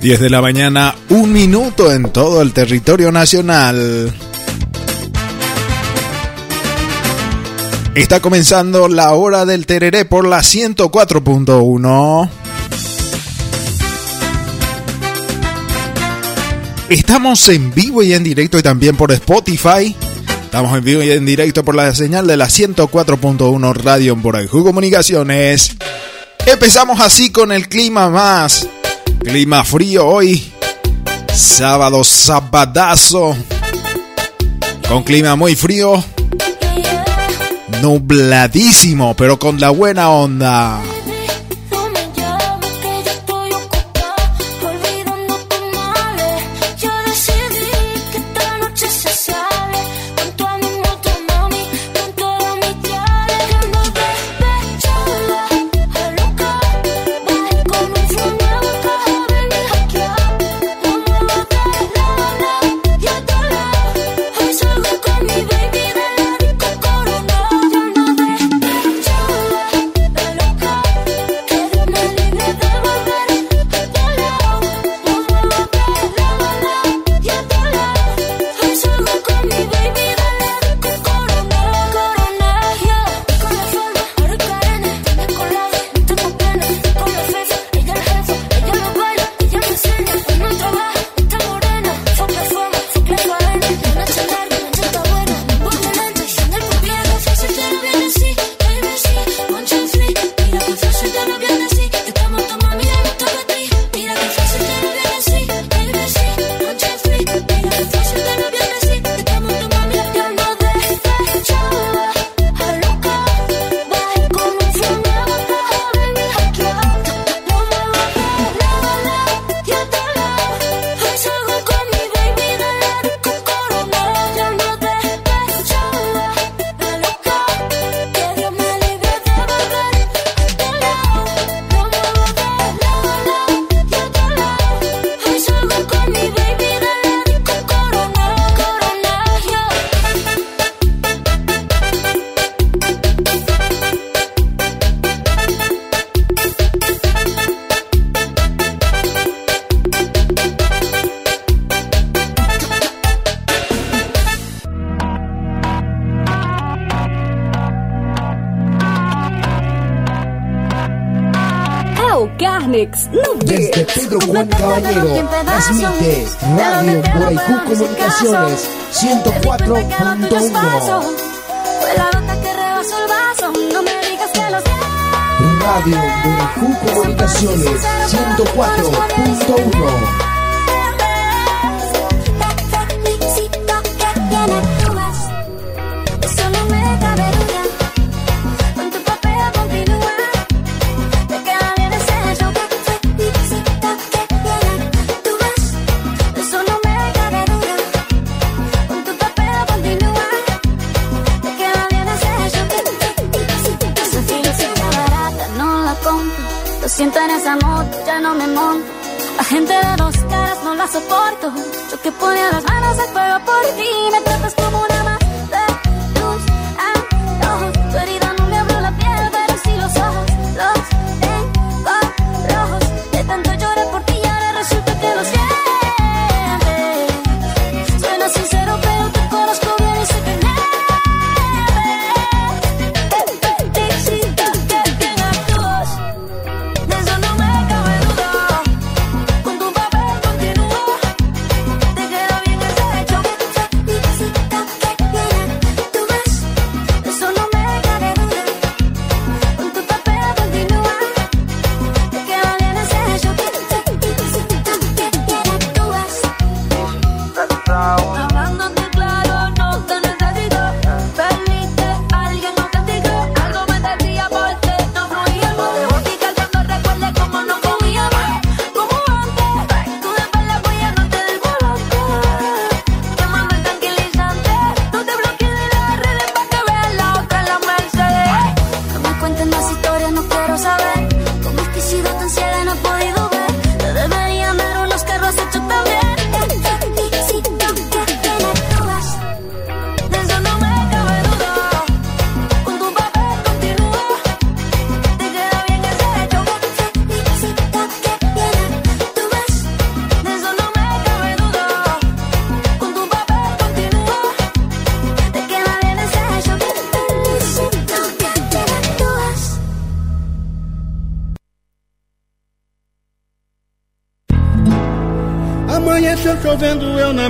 10 de la mañana, un minuto en todo el territorio nacional. Está comenzando la hora del tereré por la 104.1. Estamos en vivo y en directo y también por Spotify. Estamos en vivo y en directo por la señal de la 104.1 Radio por Comunicaciones. Empezamos así con el clima más Clima frío hoy. Sábado sabadazo. Con clima muy frío. Nubladísimo, pero con la buena onda.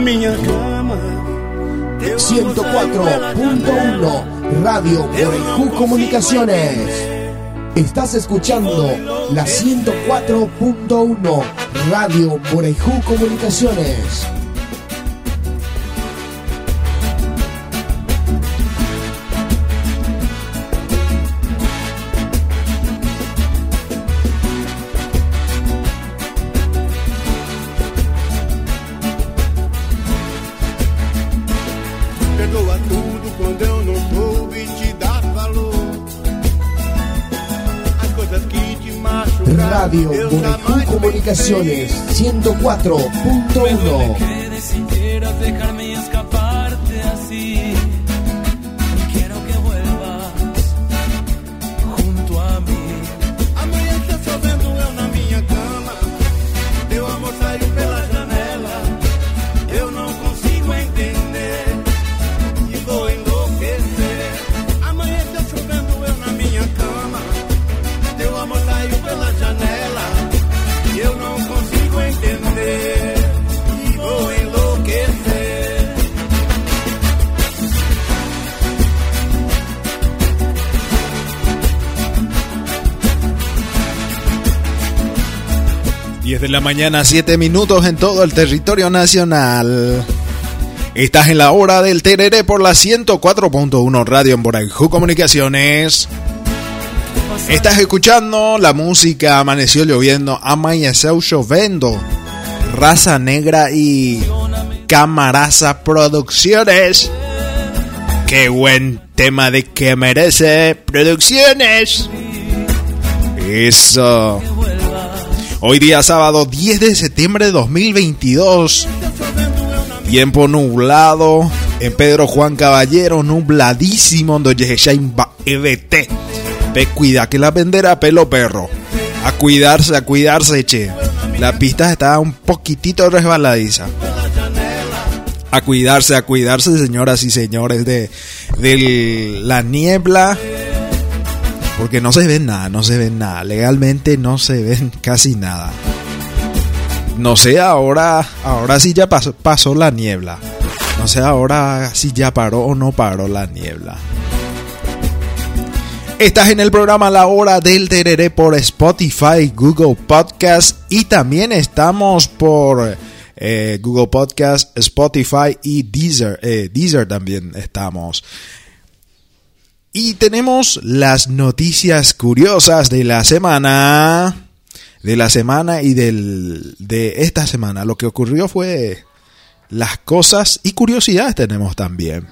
Minha cama. 104.1 Radio Guarajú Comunicaciones. Estás escuchando la 104.1 Radio Guarajú Comunicaciones. Comunicaciones 104.1 mañana, 7 minutos en todo el territorio nacional. Estás en la hora del Tereré por la 104.1 Radio en Borajú Comunicaciones. Estás escuchando la música Amaneció lloviendo, Amaneció lloviendo. Raza Negra y Camaraza Producciones. Qué buen tema de que merece Producciones. Eso. Hoy día sábado 10 de septiembre de 2022. Tiempo nublado. En Pedro Juan Caballero, nubladísimo. Donde Yeshain va EBT. Ve, cuida que la vendera pelo perro. A cuidarse, a cuidarse, che. La pista está un poquitito resbaladiza. A cuidarse, a cuidarse, señoras y señores, de, de la niebla. Porque no se ve nada, no se ve nada. Legalmente no se ven casi nada. No sé ahora, ahora sí ya pasó, pasó la niebla. No sé ahora si ya paró o no paró la niebla. Estás en el programa La Hora del Tereré por Spotify, Google Podcast y también estamos por eh, Google Podcast, Spotify y Deezer. Eh, Deezer también estamos. Y tenemos las noticias curiosas de la semana. De la semana y del, de esta semana. Lo que ocurrió fue las cosas y curiosidades tenemos también.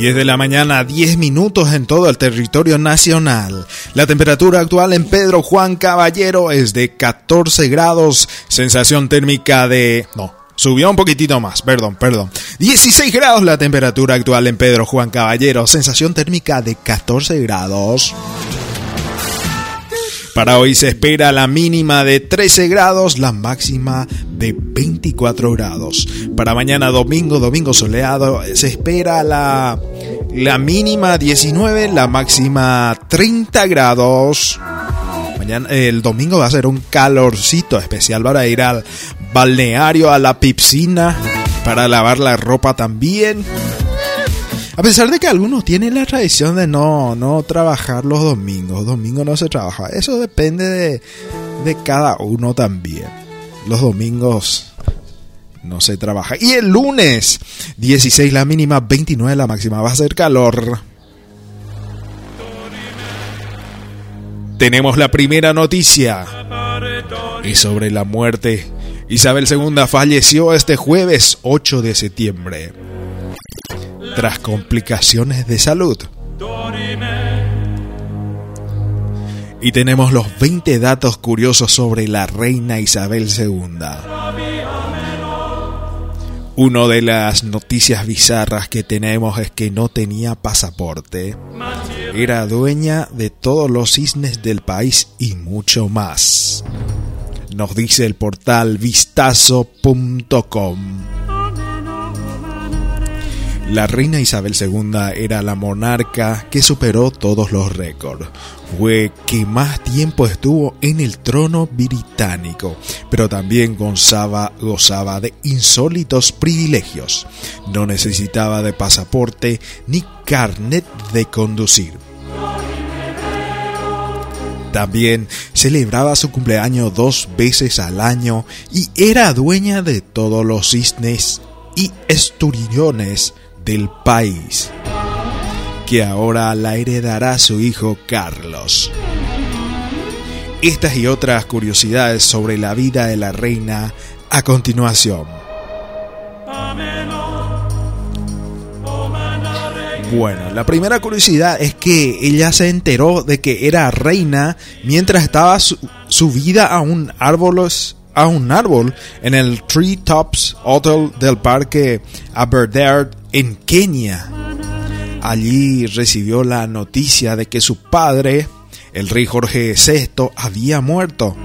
...10 de la mañana, 10 minutos en todo el territorio nacional. La temperatura actual en Pedro Juan Caballero es de 14 grados, sensación térmica de... No, subió un poquitito más, perdón, perdón. 16 grados la temperatura actual en Pedro Juan Caballero, sensación térmica de 14 grados. Para hoy se espera la mínima de 13 grados, la máxima de 24 grados. Para mañana domingo, domingo soleado, se espera la, la mínima 19, la máxima 30 grados. Mañana, el domingo va a ser un calorcito especial para ir al balneario, a la piscina, para lavar la ropa también. A pesar de que algunos tienen la tradición de no, no trabajar los domingos, domingo no se trabaja. Eso depende de, de cada uno también. Los domingos no se trabaja. Y el lunes, 16 la mínima, 29 la máxima. Va a ser calor. Tenemos la primera noticia. Y sobre la muerte. Isabel II falleció este jueves 8 de septiembre tras complicaciones de salud. Y tenemos los 20 datos curiosos sobre la reina Isabel II. Una de las noticias bizarras que tenemos es que no tenía pasaporte. Era dueña de todos los cisnes del país y mucho más. Nos dice el portal vistazo.com. La reina Isabel II era la monarca que superó todos los récords. Fue que más tiempo estuvo en el trono británico, pero también gozaba, gozaba de insólitos privilegios. No necesitaba de pasaporte ni carnet de conducir. También celebraba su cumpleaños dos veces al año y era dueña de todos los cisnes y esturillones del país, que ahora la heredará su hijo Carlos. Estas y otras curiosidades sobre la vida de la reina a continuación. Bueno, la primera curiosidad es que ella se enteró de que era reina mientras estaba subida a un árbol a un árbol en el Tree Tops Hotel del Parque Aberdare en Kenia. Allí recibió la noticia de que su padre, el rey Jorge VI, había muerto.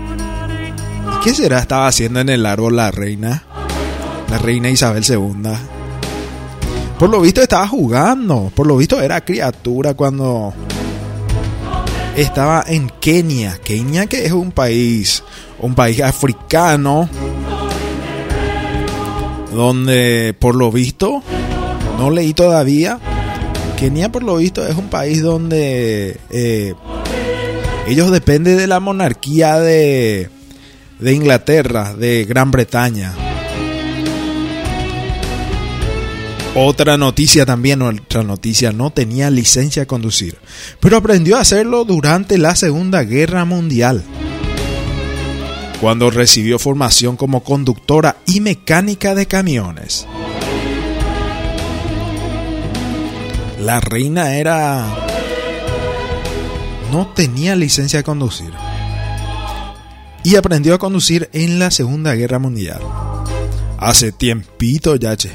¿Y qué será estaba haciendo en el árbol la reina? La reina Isabel II. Por lo visto estaba jugando. Por lo visto era criatura cuando estaba en Kenia. Kenia que es un país, un país africano. Donde por lo visto, no leí todavía. Kenia por lo visto es un país donde eh, ellos dependen de la monarquía de, de Inglaterra, de Gran Bretaña. Otra noticia también, otra noticia, no tenía licencia de conducir, pero aprendió a hacerlo durante la Segunda Guerra Mundial, cuando recibió formación como conductora y mecánica de camiones. La reina era... no tenía licencia de conducir. Y aprendió a conducir en la Segunda Guerra Mundial. Hace tiempito ya, che.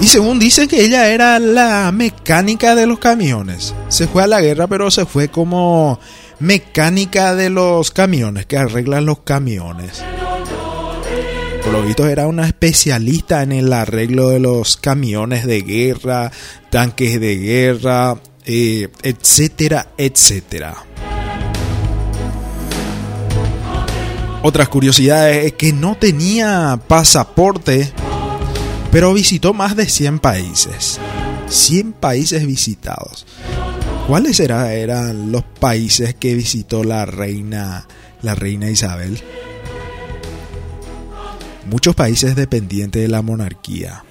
Y según dicen que ella era la mecánica de los camiones. Se fue a la guerra, pero se fue como mecánica de los camiones, que arreglan los camiones. Por lo visto era una especialista en el arreglo de los camiones de guerra, tanques de guerra, eh, etcétera, etcétera. Otras curiosidades es que no tenía pasaporte pero visitó más de 100 países. 100 países visitados. ¿Cuáles eran los países que visitó la reina, la reina Isabel? Muchos países dependientes de la monarquía.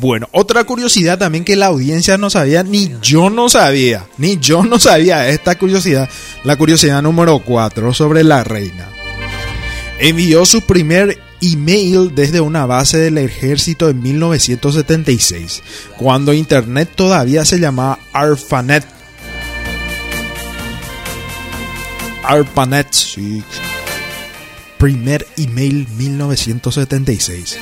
Bueno, otra curiosidad también que la audiencia no sabía, ni yo no sabía, ni yo no sabía esta curiosidad, la curiosidad número 4 sobre la reina. Envió su primer email desde una base del ejército en 1976, cuando Internet todavía se llamaba ARPANET. ARPANET, sí. Primer email 1976.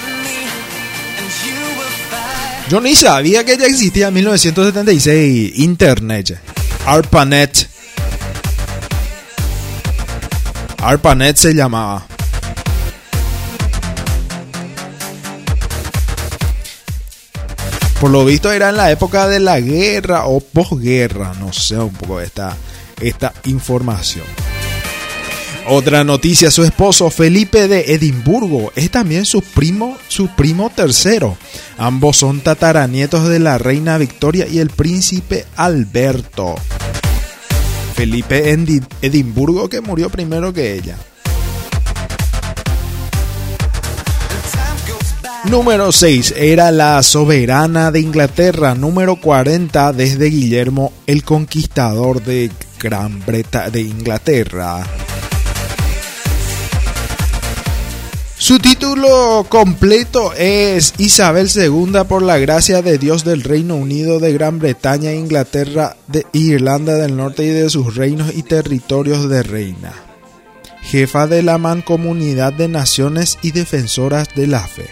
Yo ni sabía que ya existía en 1976 Internet. ARPANET. ARPANET se llamaba. Por lo visto era en la época de la guerra o posguerra, no sé un poco esta, esta información. Otra noticia, su esposo Felipe de Edimburgo es también su primo, su primo tercero. Ambos son tataranietos de la reina Victoria y el príncipe Alberto. Felipe en Edimburgo que murió primero que ella. Número 6 era la soberana de Inglaterra. Número 40 desde Guillermo el Conquistador de Gran Bretaña de Inglaterra. Su título completo es Isabel II por la gracia de Dios del Reino Unido de Gran Bretaña, Inglaterra, de Irlanda del Norte y de sus reinos y territorios de reina. Jefa de la Mancomunidad de Naciones y Defensoras de la Fe.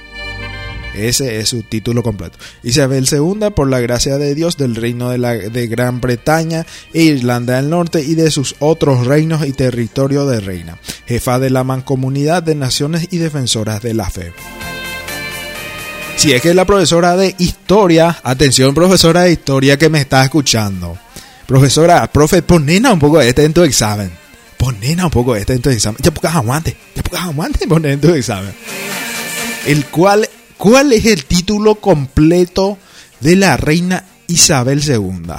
Ese es su título completo. Isabel II, por la gracia de Dios, del reino de, la, de Gran Bretaña e Irlanda del Norte y de sus otros reinos y territorio de reina. Jefa de la Mancomunidad de Naciones y Defensoras de la Fe. Si es que la profesora de historia, atención profesora de historia que me está escuchando. Profesora, profe, ponena un poco este en tu examen. Ponena un poco este en tu examen. Ya pocas aguante, ya pocas aguante poner en tu examen. El cual ¿Cuál es el título completo de la reina Isabel II?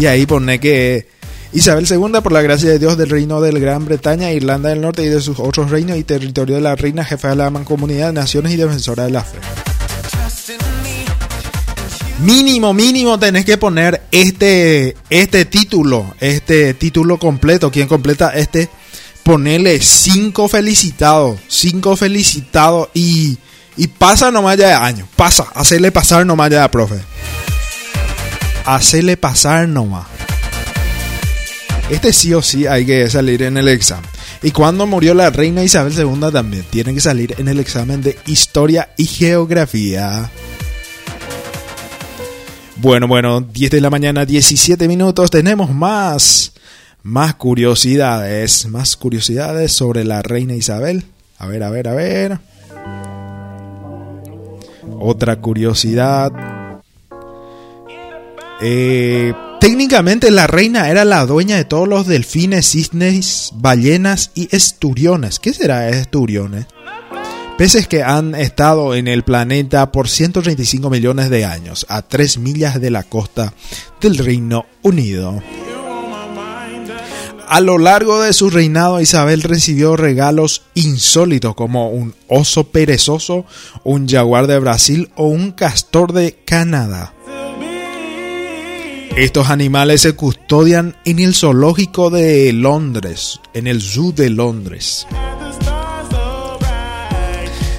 Y ahí pone que Isabel II, por la gracia de Dios del reino de Gran Bretaña, Irlanda del Norte y de sus otros reinos y territorio de la reina, jefa de la mancomunidad de naciones y defensora de la fe. Mínimo, mínimo tenés que poner este, este título, este título completo. Quien completa este, ponele cinco felicitados, cinco felicitados y y pasa nomás ya de año. Pasa. Hacerle pasar nomás ya, profe. Hacerle pasar nomás. Este sí o sí hay que salir en el examen. Y cuando murió la reina Isabel II también tiene que salir en el examen de historia y geografía. Bueno, bueno, 10 de la mañana, 17 minutos. Tenemos más, más curiosidades, más curiosidades sobre la reina Isabel. A ver, a ver, a ver. Otra curiosidad. Eh, técnicamente la reina era la dueña de todos los delfines, cisnes, ballenas y esturiones. ¿Qué será esturiones? Peces que han estado en el planeta por 135 millones de años, a 3 millas de la costa del Reino Unido. A lo largo de su reinado, Isabel recibió regalos insólitos como un oso perezoso, un jaguar de Brasil o un castor de Canadá. Estos animales se custodian en el zoológico de Londres, en el Zoo de Londres.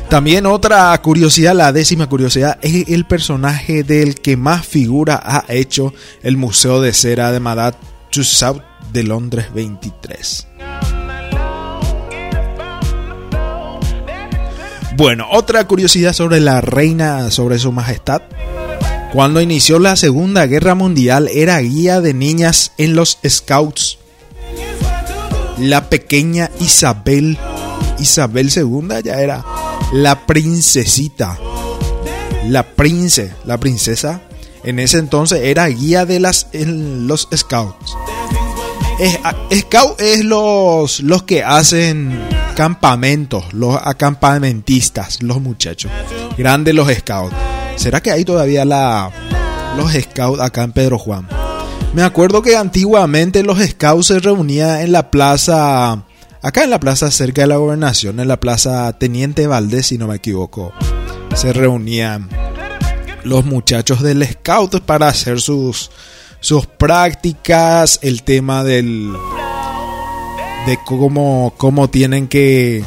También otra curiosidad, la décima curiosidad, es el personaje del que más figura ha hecho el Museo de Cera de Madame Tussauds de Londres 23. Bueno, otra curiosidad sobre la reina, sobre su majestad. Cuando inició la Segunda Guerra Mundial era guía de niñas en los Scouts. La pequeña Isabel, Isabel II ya era la princesita. La prince, la princesa, en ese entonces era guía de las en los Scouts. Es, scout es los, los que hacen campamentos, los acampamentistas, los muchachos. Grandes los scouts. ¿Será que hay todavía la, los scouts acá en Pedro Juan? Me acuerdo que antiguamente los scouts se reunían en la plaza, acá en la plaza cerca de la gobernación, en la plaza Teniente Valdés, si no me equivoco. Se reunían los muchachos del scout para hacer sus sus prácticas, el tema del de cómo, cómo tienen que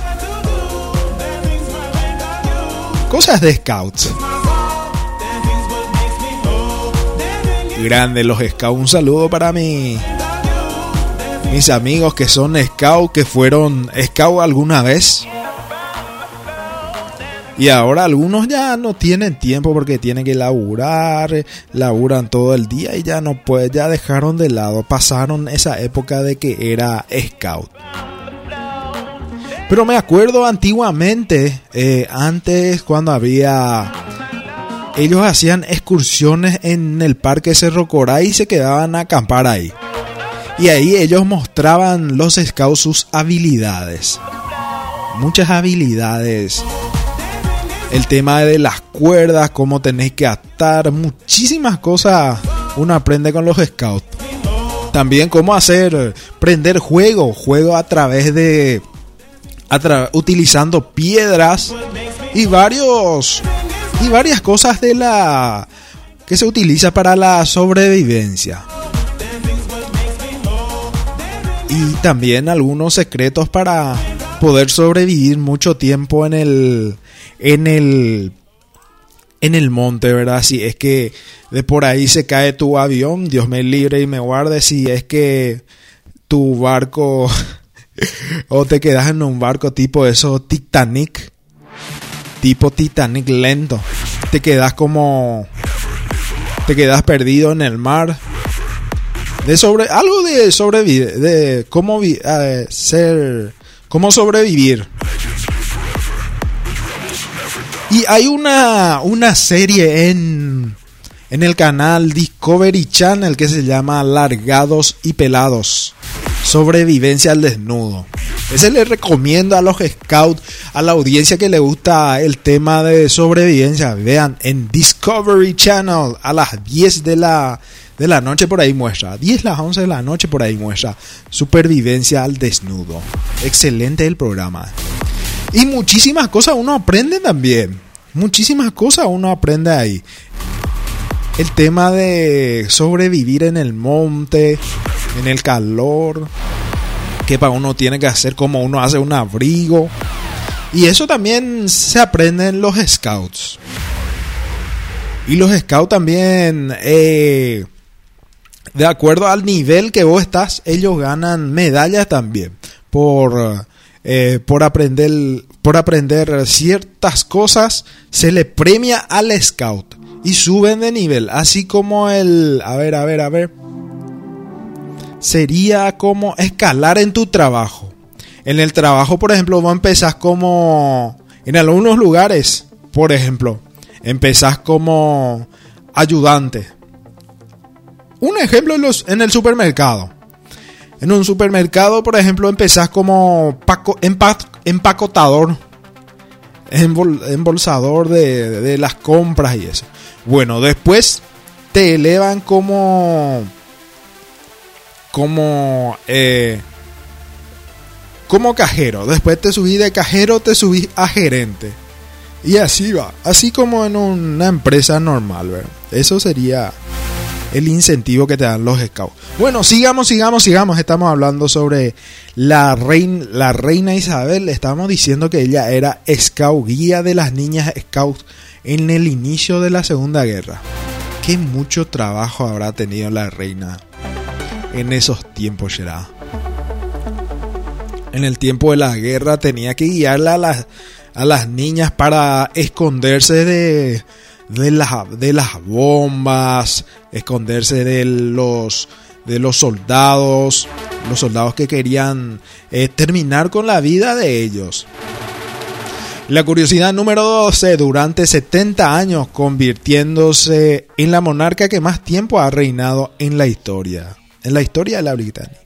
cosas de scouts. Grande los scouts, un saludo para mí. Mis amigos que son scouts, que fueron scouts alguna vez. Y ahora algunos ya no tienen tiempo porque tienen que laburar, laburan todo el día y ya no pueden, ya dejaron de lado, pasaron esa época de que era scout. Pero me acuerdo antiguamente, eh, antes cuando había... Ellos hacían excursiones en el parque Cerro Coray y se quedaban a acampar ahí. Y ahí ellos mostraban los scouts sus habilidades. Muchas habilidades el tema de las cuerdas, cómo tenéis que atar, muchísimas cosas uno aprende con los scouts. También cómo hacer, prender juego, juego a través de, utilizando piedras y varios, y varias cosas de la, que se utiliza para la sobrevivencia. Y también algunos secretos para poder sobrevivir mucho tiempo en el en el en el monte, ¿verdad? Si es que de por ahí se cae tu avión, Dios me libre y me guarde, si es que tu barco o te quedas en un barco tipo eso Titanic, tipo Titanic lento, te quedas como te quedas perdido en el mar. De sobre algo de sobrevivir, de cómo vi- eh, ser cómo sobrevivir. Y hay una, una serie en, en el canal Discovery Channel que se llama Largados y Pelados. Sobrevivencia al desnudo. Ese le recomiendo a los scouts, a la audiencia que le gusta el tema de sobrevivencia. Vean en Discovery Channel a las 10 de la, de la noche por ahí muestra. 10 las 11 de la noche por ahí muestra. Supervivencia al desnudo. Excelente el programa. Y muchísimas cosas uno aprende también. Muchísimas cosas uno aprende ahí. El tema de sobrevivir en el monte, en el calor, que para uno tiene que hacer como uno hace un abrigo. Y eso también se aprende en los scouts. Y los scouts también, eh, de acuerdo al nivel que vos estás, ellos ganan medallas también por, eh, por aprender por aprender ciertas cosas. Se le premia al scout y suben de nivel, así como el, a ver, a ver, a ver, sería como escalar en tu trabajo. En el trabajo, por ejemplo, vos empezás como en algunos lugares, por ejemplo, empezás como ayudante. Un ejemplo en, los, en el supermercado. En un supermercado, por ejemplo, empezás como paco- empa- empacotador, embol- embolsador de, de las compras y eso. Bueno, después te elevan como como eh, como cajero. Después te subí de cajero, te subí a gerente. Y así va. Así como en una empresa normal. Eso sería el incentivo que te dan los scouts. Bueno, sigamos, sigamos, sigamos. Estamos hablando sobre la reina, Isabel. Estamos diciendo que ella era scout, guía de las niñas scouts en el inicio de la Segunda Guerra. Qué mucho trabajo habrá tenido la reina en esos tiempos, Gerard. En el tiempo de la guerra tenía que guiarla a las niñas para esconderse de, de, las, de las bombas, esconderse de los, de los soldados, los soldados que querían eh, terminar con la vida de ellos. La curiosidad número 12, durante 70 años convirtiéndose en la monarca que más tiempo ha reinado en la historia, en la historia de la británica,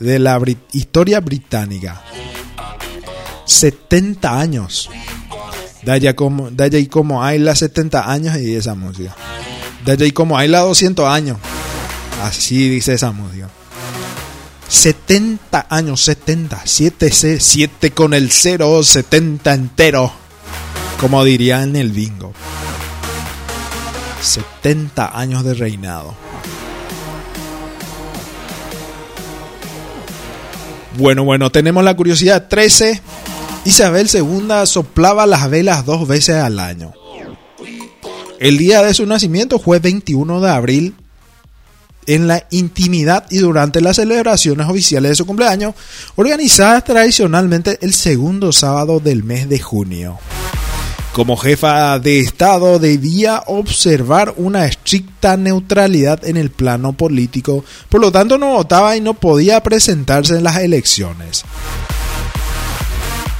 de la historia británica. 70 años. Allá como, y como hay la 70 años y esa música. Allá y como hay la 200 años. Así dice esa música. 70 años, 70, 7 C, 7 con el 0, 70 entero. Como diría en el bingo. 70 años de reinado. Bueno, bueno, tenemos la curiosidad 13. Isabel II soplaba las velas dos veces al año. El día de su nacimiento fue 21 de abril. En la intimidad y durante las celebraciones oficiales de su cumpleaños, organizadas tradicionalmente el segundo sábado del mes de junio. Como jefa de Estado debía observar una estricta neutralidad en el plano político, por lo tanto no votaba y no podía presentarse en las elecciones.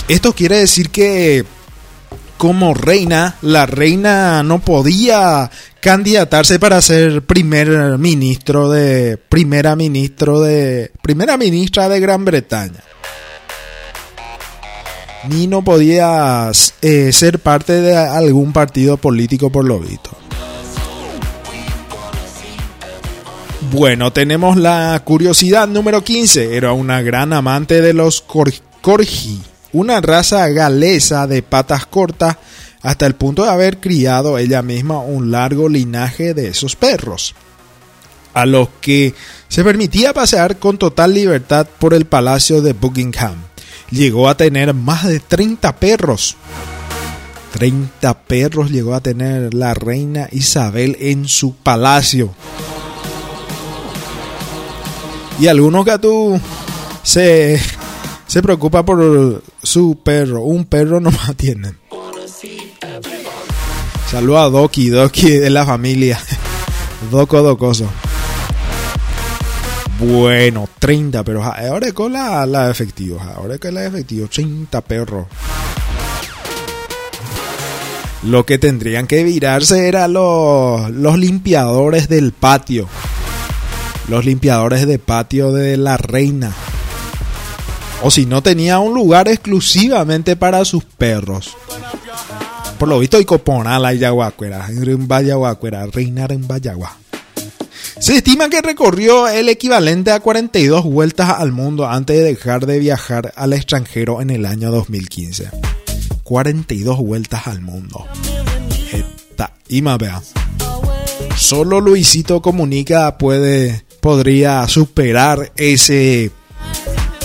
Esto quiere decir que como reina, la reina no podía candidatarse para ser primer ministro de primera ministro de primera ministra de Gran Bretaña. Ni no podía eh, ser parte de algún partido político por lo visto. Bueno, tenemos la curiosidad número 15. Era una gran amante de los cor corgi, una raza galesa de patas cortas, hasta el punto de haber criado ella misma un largo linaje de esos perros, a los que se permitía pasear con total libertad por el palacio de Buckingham. llegó a tener más de 30 perros. 30 perros llegó a tener la reina Isabel en su palacio. Y algunos tú se, se preocupa por su perro. Un perro nomás tienen. Saludos a Doki, Doki de la familia. Doco Docoso. Bueno, 30, pero ahora con la, la efectivos. Ahora con la efectivos, 30 perros. Lo que tendrían que virarse eran los, los limpiadores del patio. Los limpiadores de patio de la reina. O si no tenía un lugar exclusivamente para sus perros. Por lo visto hay coponala y yaguacuera. En Vallaguacuera, reinar en Vallagua. Se estima que recorrió el equivalente a 42 vueltas al mundo antes de dejar de viajar al extranjero en el año 2015. 42 vueltas al mundo. Esta, vea. Solo Luisito Comunica puede, podría superar ese.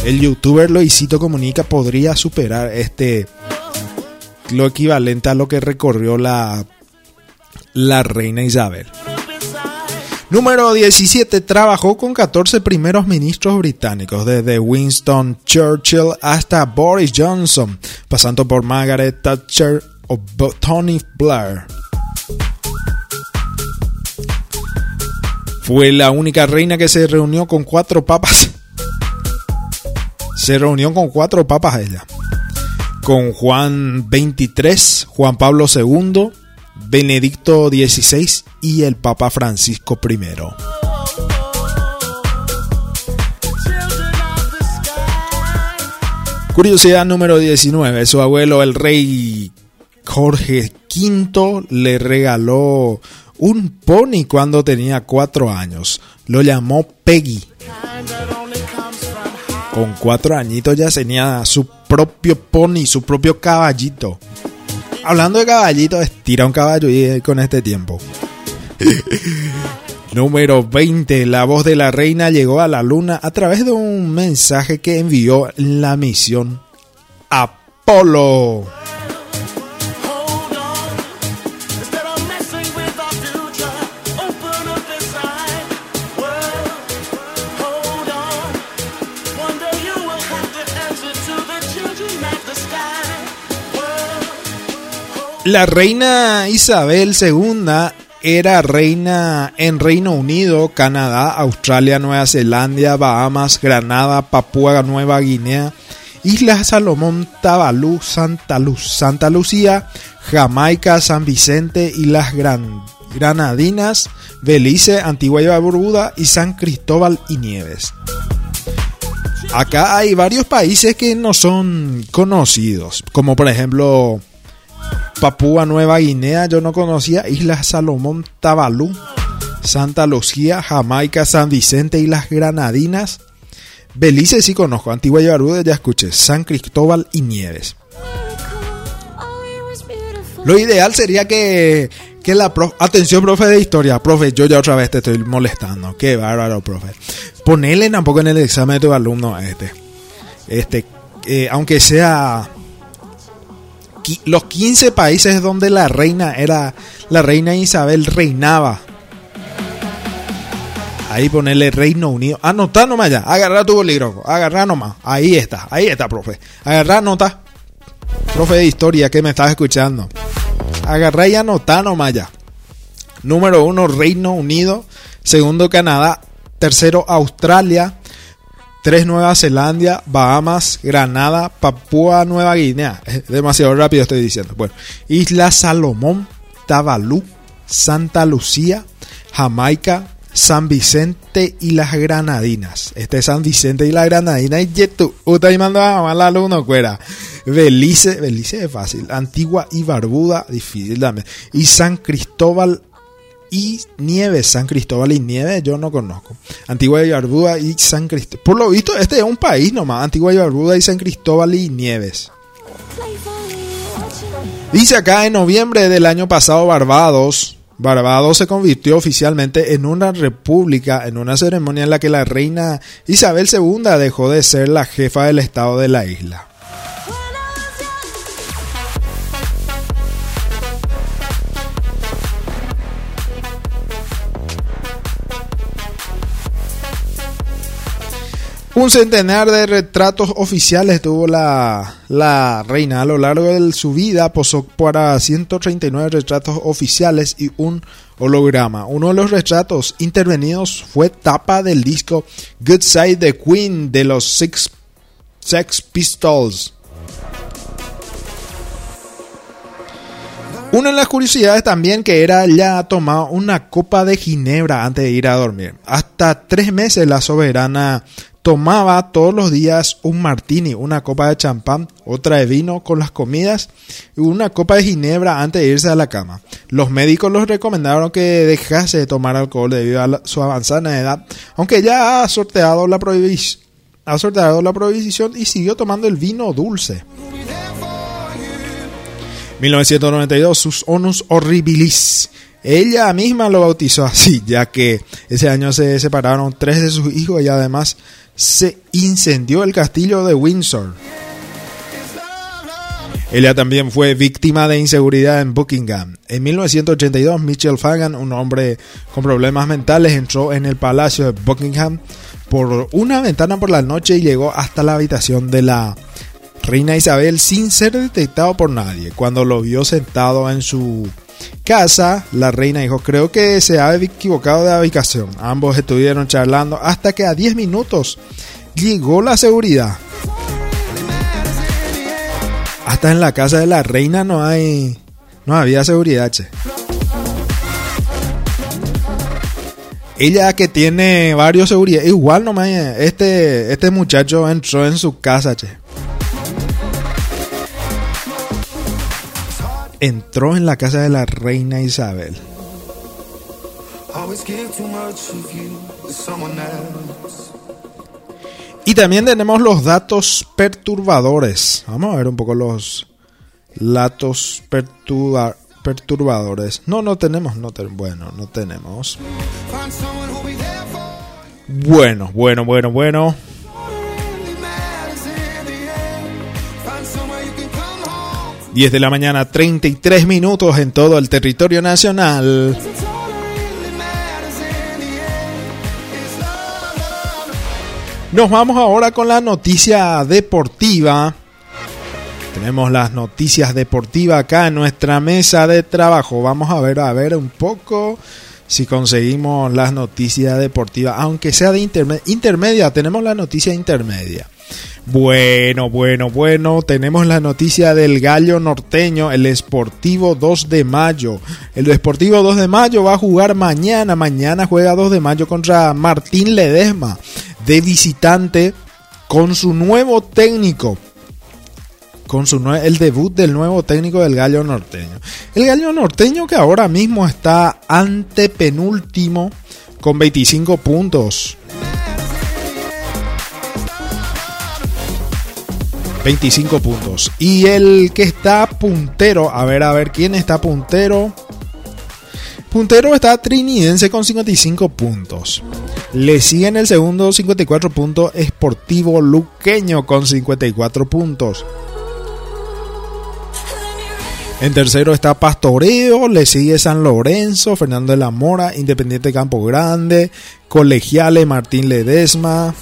El youtuber Luisito Comunica podría superar este. Lo equivalente a lo que recorrió la, la reina Isabel. Número 17. Trabajó con 14 primeros ministros británicos, desde Winston Churchill hasta Boris Johnson, pasando por Margaret Thatcher o Tony Blair. Fue la única reina que se reunió con cuatro papas. Se reunió con cuatro papas ella. Con Juan XXIII, Juan Pablo II, Benedicto XVI y el Papa Francisco I. Curiosidad número 19. Su abuelo, el rey Jorge V, le regaló un pony cuando tenía cuatro años. Lo llamó Peggy. Con cuatro añitos ya tenía su propio pony, su propio caballito. Hablando de caballito, estira un caballo y con este tiempo. Número 20. La voz de la reina llegó a la luna a través de un mensaje que envió la misión Apolo. La reina Isabel II era reina en Reino Unido, Canadá, Australia, Nueva Zelanda, Bahamas, Granada, Papúa Nueva Guinea, Islas Salomón, Tabalú, Santa, Luz, Santa Lucía, Jamaica, San Vicente y las Granadinas, Belice, Antigua y Barbuda y San Cristóbal y Nieves. Acá hay varios países que no son conocidos, como por ejemplo Papúa Nueva Guinea, yo no conocía Islas Salomón, Tabalú, Santa Lucía, Jamaica, San Vicente y las Granadinas. Belice sí conozco, Antigua y Barbuda ya escuché, San Cristóbal y Nieves. Lo ideal sería que, que la profe, atención profe de historia, profe, yo ya otra vez te estoy molestando, qué bárbaro profe. Ponele tampoco en el examen de tu alumno este, este, eh, aunque sea los 15 países donde la reina era, la reina Isabel reinaba. Ahí ponerle Reino Unido. Anotá nomás ya. Agarra tu bolígrafo. Agarra nomás. Ahí está. Ahí está, profe. Agarra nota. Profe de historia que me estás escuchando. Agarra y anotá nomás ya. Número uno, Reino Unido. Segundo, Canadá. Tercero, Australia. Tres Nueva Zelanda, Bahamas, Granada, Papúa Nueva Guinea. Demasiado rápido estoy diciendo. Bueno, Isla Salomón, Tabalú, Santa Lucía, Jamaica, San Vicente y las Granadinas. Este es San Vicente y las Granadinas. Y tú, usted mando a la alumno fuera. Belice, Belice es fácil. Antigua y Barbuda, difícil también. Y San Cristóbal y Nieves, San Cristóbal y Nieves, yo no conozco. Antigua y Barbuda y San Cristóbal. Por lo visto, este es un país nomás. Antigua y Barbuda y San Cristóbal y Nieves. Dice acá en noviembre del año pasado Barbados. Barbados se convirtió oficialmente en una república en una ceremonia en la que la reina Isabel II dejó de ser la jefa del estado de la isla. Un centenar de retratos oficiales tuvo la, la reina a lo largo de su vida. Posó para 139 retratos oficiales y un holograma. Uno de los retratos intervenidos fue tapa del disco Good Side the Queen de los Six Sex Pistols. Una de las curiosidades también que era ya tomar una copa de ginebra antes de ir a dormir. Hasta tres meses la soberana tomaba todos los días un martini, una copa de champán, otra de vino con las comidas y una copa de ginebra antes de irse a la cama. Los médicos los recomendaron que dejase de tomar alcohol debido a su avanzada edad, aunque ya ha sorteado la prohibición. Ha sorteado la prohibición y siguió tomando el vino dulce. 1992, sus onus horribilis. Ella misma lo bautizó así, ya que ese año se separaron tres de sus hijos y además se incendió el castillo de Windsor. Ella también fue víctima de inseguridad en Buckingham. En 1982, Mitchell Fagan, un hombre con problemas mentales, entró en el palacio de Buckingham por una ventana por la noche y llegó hasta la habitación de la reina Isabel sin ser detectado por nadie. Cuando lo vio sentado en su casa, la reina dijo, creo que se ha equivocado de ubicación. Ambos estuvieron charlando hasta que a 10 minutos llegó la seguridad. Hasta en la casa de la reina no hay no había seguridad, che. Ella que tiene varios seguridad, igual nomás este este muchacho entró en su casa, che. Entró en la casa de la reina Isabel. Y también tenemos los datos perturbadores. Vamos a ver un poco los datos perturba- perturbadores. No, no tenemos, no te- bueno, no tenemos. Bueno, bueno, bueno, bueno. 10 de la mañana, 33 minutos en todo el territorio nacional. Nos vamos ahora con la noticia deportiva. Tenemos las noticias deportivas acá en nuestra mesa de trabajo. Vamos a ver, a ver un poco si conseguimos las noticias deportivas, aunque sea de interme- intermedia. Tenemos la noticia intermedia. Bueno, bueno, bueno, tenemos la noticia del gallo norteño, el Sportivo 2 de mayo. El Sportivo 2 de mayo va a jugar mañana, mañana juega 2 de mayo contra Martín Ledesma, de visitante, con su nuevo técnico, con su el debut del nuevo técnico del gallo norteño. El gallo norteño que ahora mismo está antepenúltimo con 25 puntos. 25 puntos. Y el que está puntero, a ver, a ver, ¿quién está puntero? Puntero está Trinidense con 55 puntos. Le sigue en el segundo 54 puntos Esportivo Luqueño con 54 puntos. En tercero está Pastoreo, le sigue San Lorenzo, Fernando de la Mora, Independiente Campo Grande, Colegiale Martín Ledesma,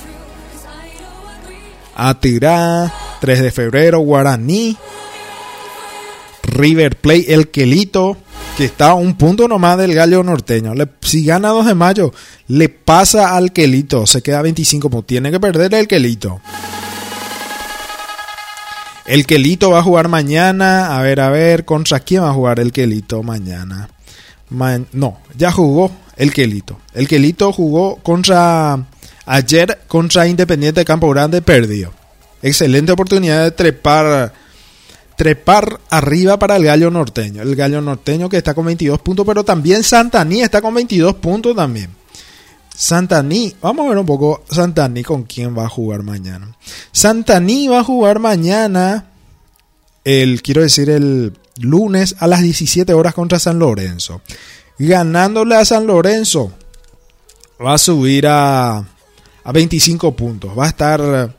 Atirá, 3 de febrero, Guaraní, River Plate, El Quelito, que está a un punto nomás del gallo norteño. Le- si gana 2 de mayo, le pasa al Quelito, se queda 25 puntos. Tiene que perder el Quelito. El Quelito va a jugar mañana. A ver, a ver, ¿contra quién va a jugar el Quelito mañana? Ma- no, ya jugó el Quelito. El Quelito jugó contra. Ayer contra Independiente Campo Grande, perdió. Excelente oportunidad de trepar. Trepar arriba para el gallo norteño. El gallo norteño que está con 22 puntos, pero también Santaní está con 22 puntos también. Santaní, vamos a ver un poco Santaní con quién va a jugar mañana. Santaní va a jugar mañana, el quiero decir el lunes a las 17 horas contra San Lorenzo. Ganándole a San Lorenzo, va a subir a, a 25 puntos. Va a estar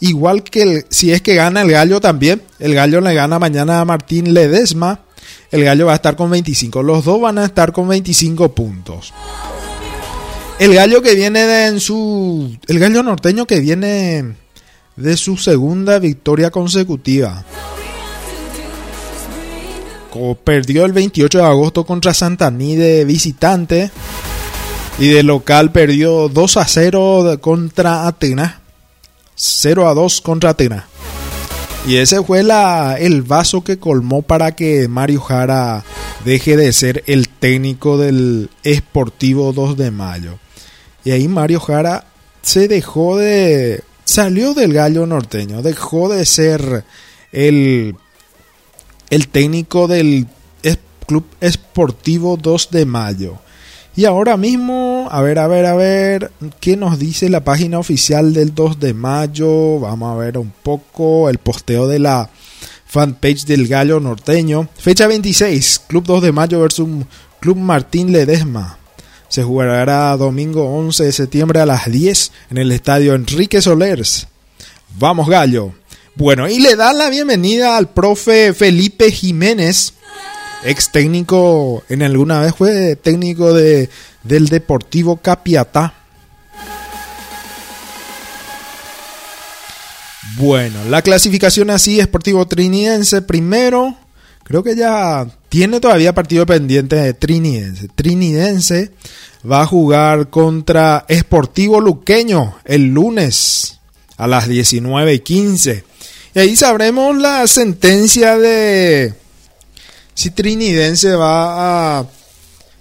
igual que si es que gana el Gallo también. El Gallo le gana mañana a Martín Ledesma. El Gallo va a estar con 25. Los dos van a estar con 25 puntos. El gallo que viene de su. El gallo norteño que viene de su segunda victoria consecutiva. Co- Perdió el 28 de agosto contra Santaní de visitante. Y de local perdió 2 a 0 de- contra Atenas. 0 a 2 contra Atenas. Y ese fue la, el vaso que colmó para que Mario Jara deje de ser el técnico del Esportivo 2 de mayo. Y ahí Mario Jara se dejó de... salió del gallo norteño, dejó de ser el, el técnico del Club Esportivo 2 de mayo. Y ahora mismo, a ver, a ver, a ver, ¿qué nos dice la página oficial del 2 de mayo? Vamos a ver un poco el posteo de la fanpage del Gallo Norteño. Fecha 26, Club 2 de mayo versus Club Martín Ledesma. Se jugará domingo 11 de septiembre a las 10 en el estadio Enrique Solers. Vamos Gallo. Bueno, y le dan la bienvenida al profe Felipe Jiménez, ex técnico, en alguna vez fue técnico de, del Deportivo Capiatá. Bueno, la clasificación así, Esportivo Trinidense primero, creo que ya tiene todavía partido pendiente de Trinidense. Trinidense va a jugar contra Esportivo Luqueño el lunes a las 19 y 15. Y ahí sabremos la sentencia de si Trinidense va a...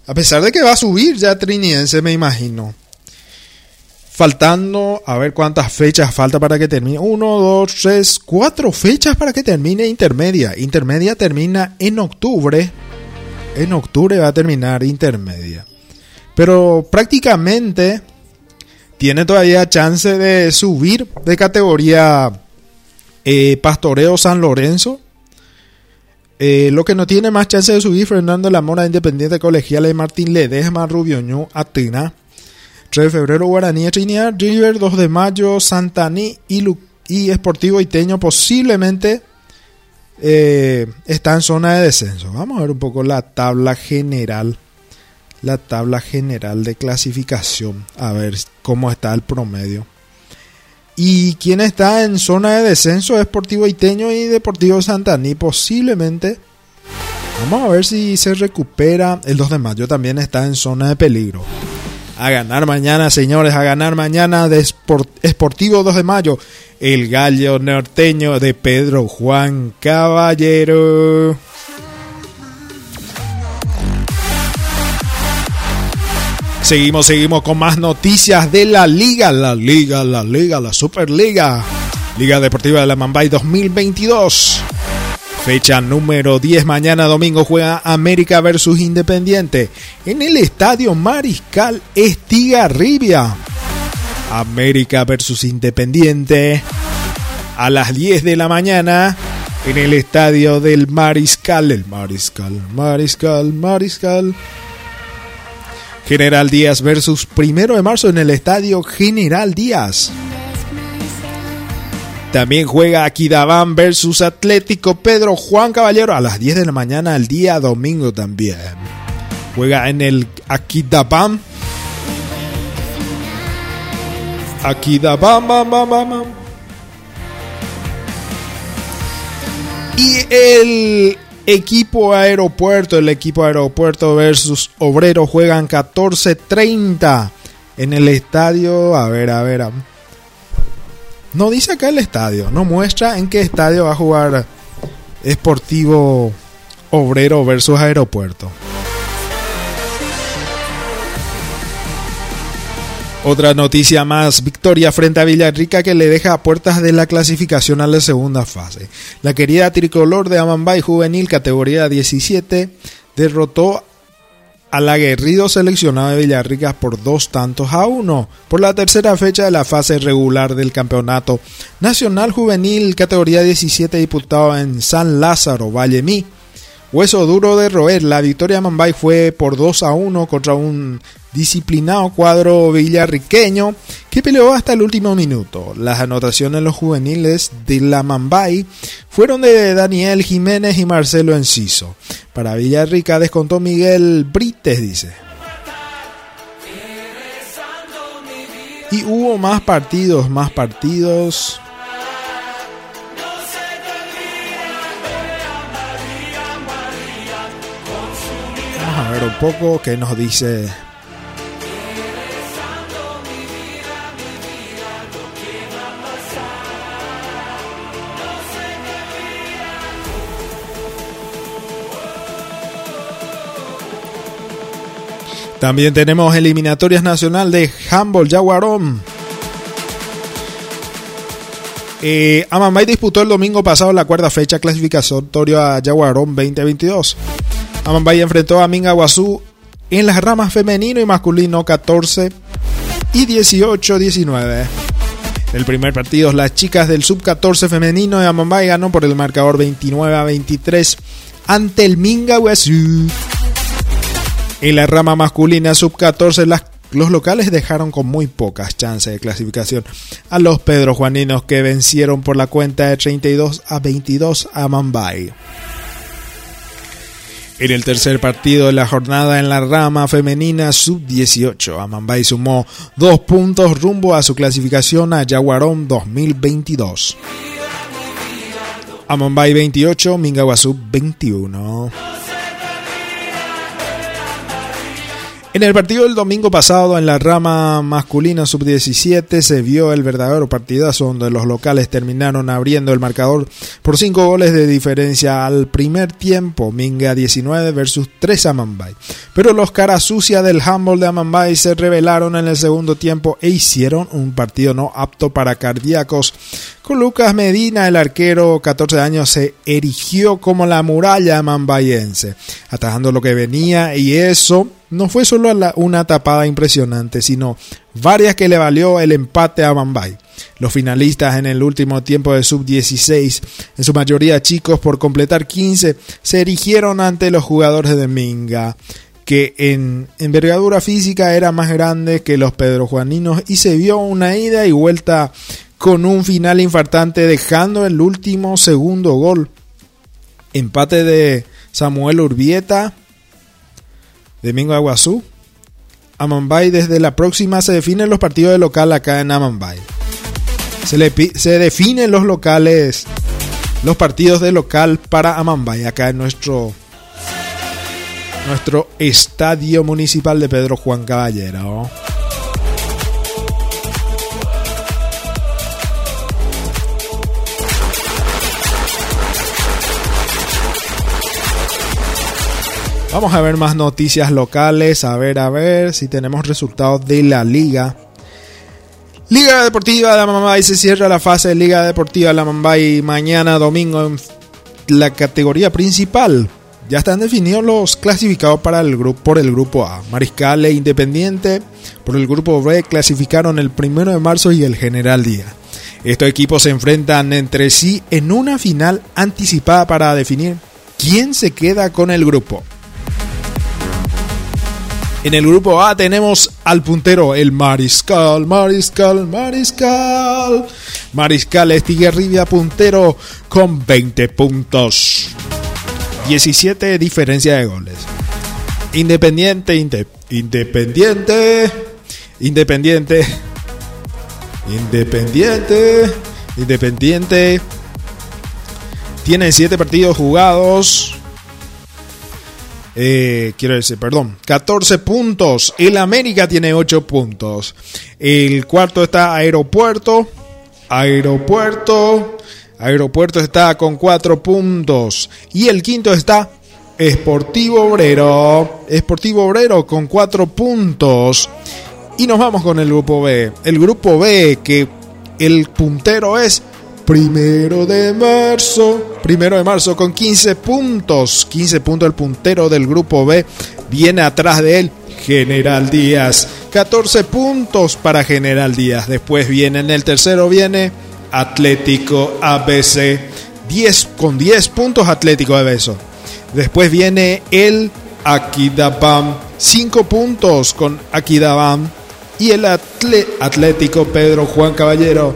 A pesar de que va a subir ya Trinidense, me imagino. Faltando, a ver cuántas fechas falta para que termine. Uno, dos, tres, cuatro fechas para que termine intermedia. Intermedia termina en octubre. En octubre va a terminar intermedia. Pero prácticamente tiene todavía chance de subir de categoría eh, Pastoreo San Lorenzo. Eh, lo que no tiene más chance de subir Fernando Lamora Independiente Colegial de Martín Ledesma Rubio Ñu Atina 3 de febrero Guaraní Trinidad River 2 de mayo Santaní y, Lu- y Esportivo Iteño posiblemente eh, está en zona de descenso. Vamos a ver un poco la tabla general la tabla general de clasificación a ver cómo está el promedio y quien está en zona de descenso es Deportivo Iteño y Deportivo Santaní. Posiblemente. Vamos a ver si se recupera. El 2 de mayo también está en zona de peligro. A ganar mañana, señores, a ganar mañana de Esportivo 2 de mayo. El gallo norteño de Pedro Juan Caballero. Seguimos, seguimos con más noticias de la liga, la liga, la liga, la Superliga. Liga Deportiva de la Mambay 2022. Fecha número 10, mañana domingo juega América versus Independiente en el Estadio Mariscal Estigarribia. América versus Independiente a las 10 de la mañana en el Estadio del Mariscal, el Mariscal, Mariscal, Mariscal. General Díaz versus primero de marzo en el estadio General Díaz. También juega Aquidabán versus Atlético Pedro Juan Caballero a las 10 de la mañana el día domingo también. Juega en el Aquidabán. Aquidabán, bam, bam, bam, bam. Y el equipo aeropuerto, el equipo aeropuerto versus obrero juegan 14.30 en el estadio. A ver, a ver. a- No dice acá el estadio, no muestra en qué estadio va a jugar Esportivo Obrero versus Aeropuerto. Otra noticia más, victoria frente a Villarrica que le deja a puertas de la clasificación a la segunda fase. La querida tricolor de Amambay Juvenil, categoría 17, derrotó al aguerrido seleccionado de Villarrica por dos tantos a uno por la tercera fecha de la fase regular del campeonato nacional juvenil categoría 17 disputado en San Lázaro, Vallemí. Hueso duro de roer, la victoria de Mambay fue por 2 a 1 contra un disciplinado cuadro villarriqueño que peleó hasta el último minuto. Las anotaciones en los juveniles de la Mambay fueron de Daniel Jiménez y Marcelo Enciso. Para Villarrica descontó Miguel Brites, dice. Y hubo más partidos, más partidos. A ver un poco qué nos dice También tenemos eliminatorias nacional de handball Jaguarón. Eh, Amambay disputó el domingo pasado la cuarta fecha clasificatoria a Jaguarón 2022. Amambay enfrentó a Mingaguazú en las ramas femenino y masculino 14 y 18-19. El primer partido, las chicas del sub 14 femenino de Amambay ganó por el marcador 29 a 23 ante el Mingaguazú. En la rama masculina sub-14, los locales dejaron con muy pocas chances de clasificación a los Pedro Juaninos que vencieron por la cuenta de 32 a 22 a Mumbai. En el tercer partido de la jornada en la rama femenina sub-18, Amambay sumó dos puntos rumbo a su clasificación a Yaguarón 2022. Amambay 28, Mingaguazú 21. En el partido del domingo pasado en la rama masculina sub-17 se vio el verdadero partidazo donde los locales terminaron abriendo el marcador por 5 goles de diferencia al primer tiempo, Minga 19 versus 3 Amambay. Pero los caras sucias del handball de Amambay se revelaron en el segundo tiempo e hicieron un partido no apto para cardíacos. Con Lucas Medina, el arquero 14 años, se erigió como la muralla amambayense, atajando lo que venía y eso no fue solo una tapada impresionante, sino varias que le valió el empate a Mambay. Los finalistas en el último tiempo de sub-16, en su mayoría chicos por completar 15, se erigieron ante los jugadores de Minga, que en envergadura física era más grande que los pedrojuaninos y se vio una ida y vuelta con un final infartante dejando el último segundo gol. Empate de Samuel Urbieta Domingo Aguazú. Amambay desde la próxima se definen los partidos de local acá en Amambay. Se, le, se definen los locales, los partidos de local para Amambay acá en nuestro nuestro estadio municipal de Pedro Juan Caballero. Vamos a ver más noticias locales, a ver, a ver si tenemos resultados de la liga. Liga Deportiva de la Mambay se cierra la fase de Liga Deportiva de la Mambay mañana domingo en la categoría principal. Ya están definidos los clasificados para el grupo, por el grupo A. Mariscal e Independiente por el grupo B clasificaron el primero de marzo y el General Día. Estos equipos se enfrentan entre sí en una final anticipada para definir quién se queda con el grupo. En el grupo A tenemos al puntero, el Mariscal, Mariscal, Mariscal. Mariscal Estiguerribia puntero con 20 puntos. 17 diferencia de goles. Independiente, Independiente, Independiente, Independiente, Independiente. Tienen 7 partidos jugados. Eh, quiero decir, perdón, 14 puntos. El América tiene 8 puntos. El cuarto está Aeropuerto. Aeropuerto. Aeropuerto está con 4 puntos. Y el quinto está Esportivo Obrero. Esportivo Obrero con 4 puntos. Y nos vamos con el grupo B. El grupo B que el puntero es Primero de marzo, primero de marzo con 15 puntos, 15 puntos el puntero del grupo B, viene atrás de él General Díaz, 14 puntos para General Díaz, después viene en el tercero viene Atlético ABC, 10 con 10 puntos Atlético ABC. Después viene el Aquidabam, 5 puntos con Aquidabam y el Atlético Pedro Juan Caballero,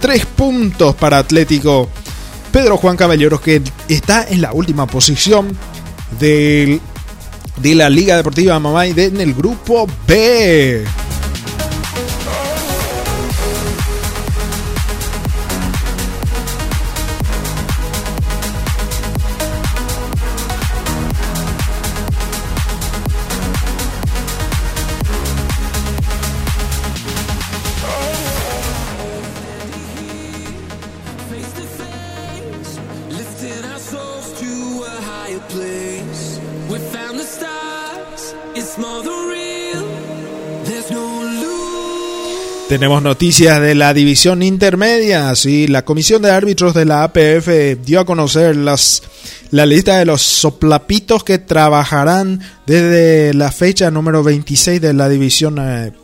Tres puntos para Atlético. Pedro Juan Caballeros que está en la última posición de la Liga Deportiva Mamay en el grupo B. Tenemos noticias de la división intermedia. Sí, la comisión de árbitros de la APF dio a conocer las, la lista de los soplapitos que trabajarán desde la fecha número 26 de la división eh,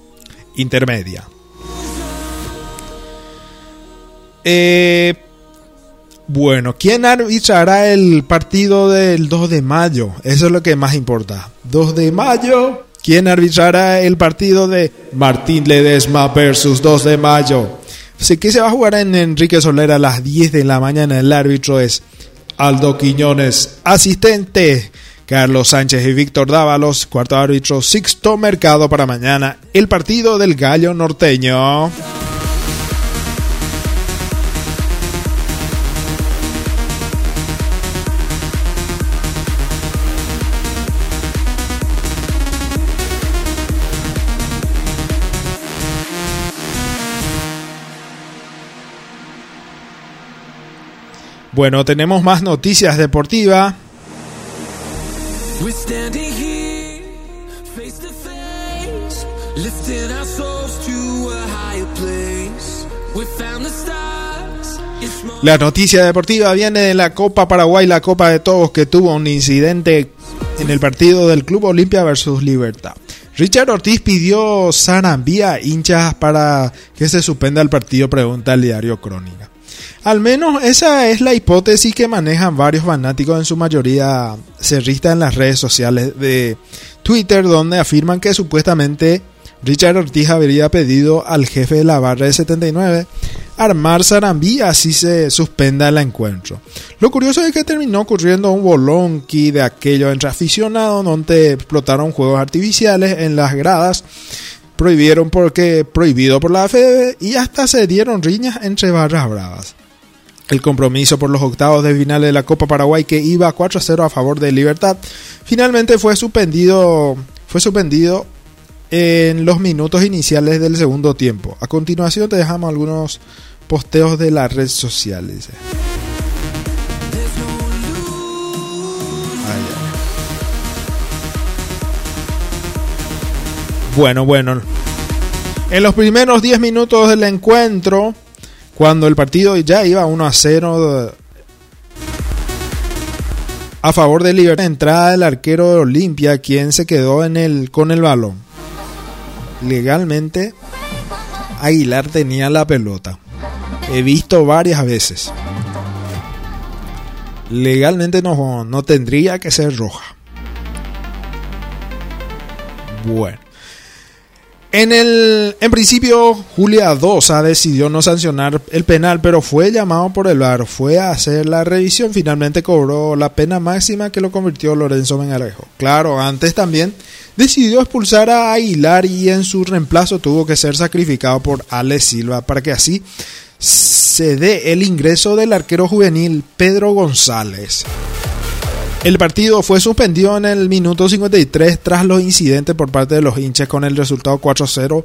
intermedia. Eh, bueno, ¿quién arbitrará el partido del 2 de mayo? Eso es lo que más importa. 2 de mayo. ¿Quién arbitrará el partido de Martín Ledesma versus 2 de mayo? Así que se va a jugar en Enrique Solera a las 10 de la mañana. El árbitro es Aldo Quiñones, asistente Carlos Sánchez y Víctor Dávalos, cuarto árbitro Sixto Mercado para mañana. El partido del Gallo Norteño. Bueno, tenemos más noticias deportivas. La noticia deportiva viene de la Copa Paraguay, la Copa de Todos, que tuvo un incidente en el partido del Club Olimpia versus Libertad. Richard Ortiz pidió Sarambía hinchas para que se suspenda el partido, pregunta el diario Crónica. Al menos esa es la hipótesis que manejan varios fanáticos, en su mayoría cerristas en las redes sociales de Twitter, donde afirman que supuestamente Richard Ortiz habría pedido al jefe de la barra de 79 armar Sarambí así se suspenda el encuentro. Lo curioso es que terminó ocurriendo un bolonqui de aquello entre aficionados donde explotaron juegos artificiales en las gradas, prohibieron porque prohibido por la FEB y hasta se dieron riñas entre barras bravas. El compromiso por los octavos de final de la Copa Paraguay que iba 4-0 a favor de Libertad finalmente fue suspendido fue suspendido en los minutos iniciales del segundo tiempo. A continuación te dejamos algunos posteos de la red social. dice. Ay, ay. Bueno, bueno. En los primeros 10 minutos del encuentro, cuando el partido ya iba 1 a 0 a favor de Libertad, entrada del arquero de Olimpia, quien se quedó en el, con el balón. Legalmente, Aguilar tenía la pelota. He visto varias veces. Legalmente no, no tendría que ser roja. Bueno. En, el, en principio, Julia Dosa decidió no sancionar el penal, pero fue llamado por el VAR, fue a hacer la revisión, finalmente cobró la pena máxima que lo convirtió Lorenzo Mengalejo. Claro, antes también decidió expulsar a Aguilar y en su reemplazo tuvo que ser sacrificado por Ale Silva para que así se dé el ingreso del arquero juvenil Pedro González. El partido fue suspendido en el minuto 53 tras los incidentes por parte de los hinchas con el resultado 4-0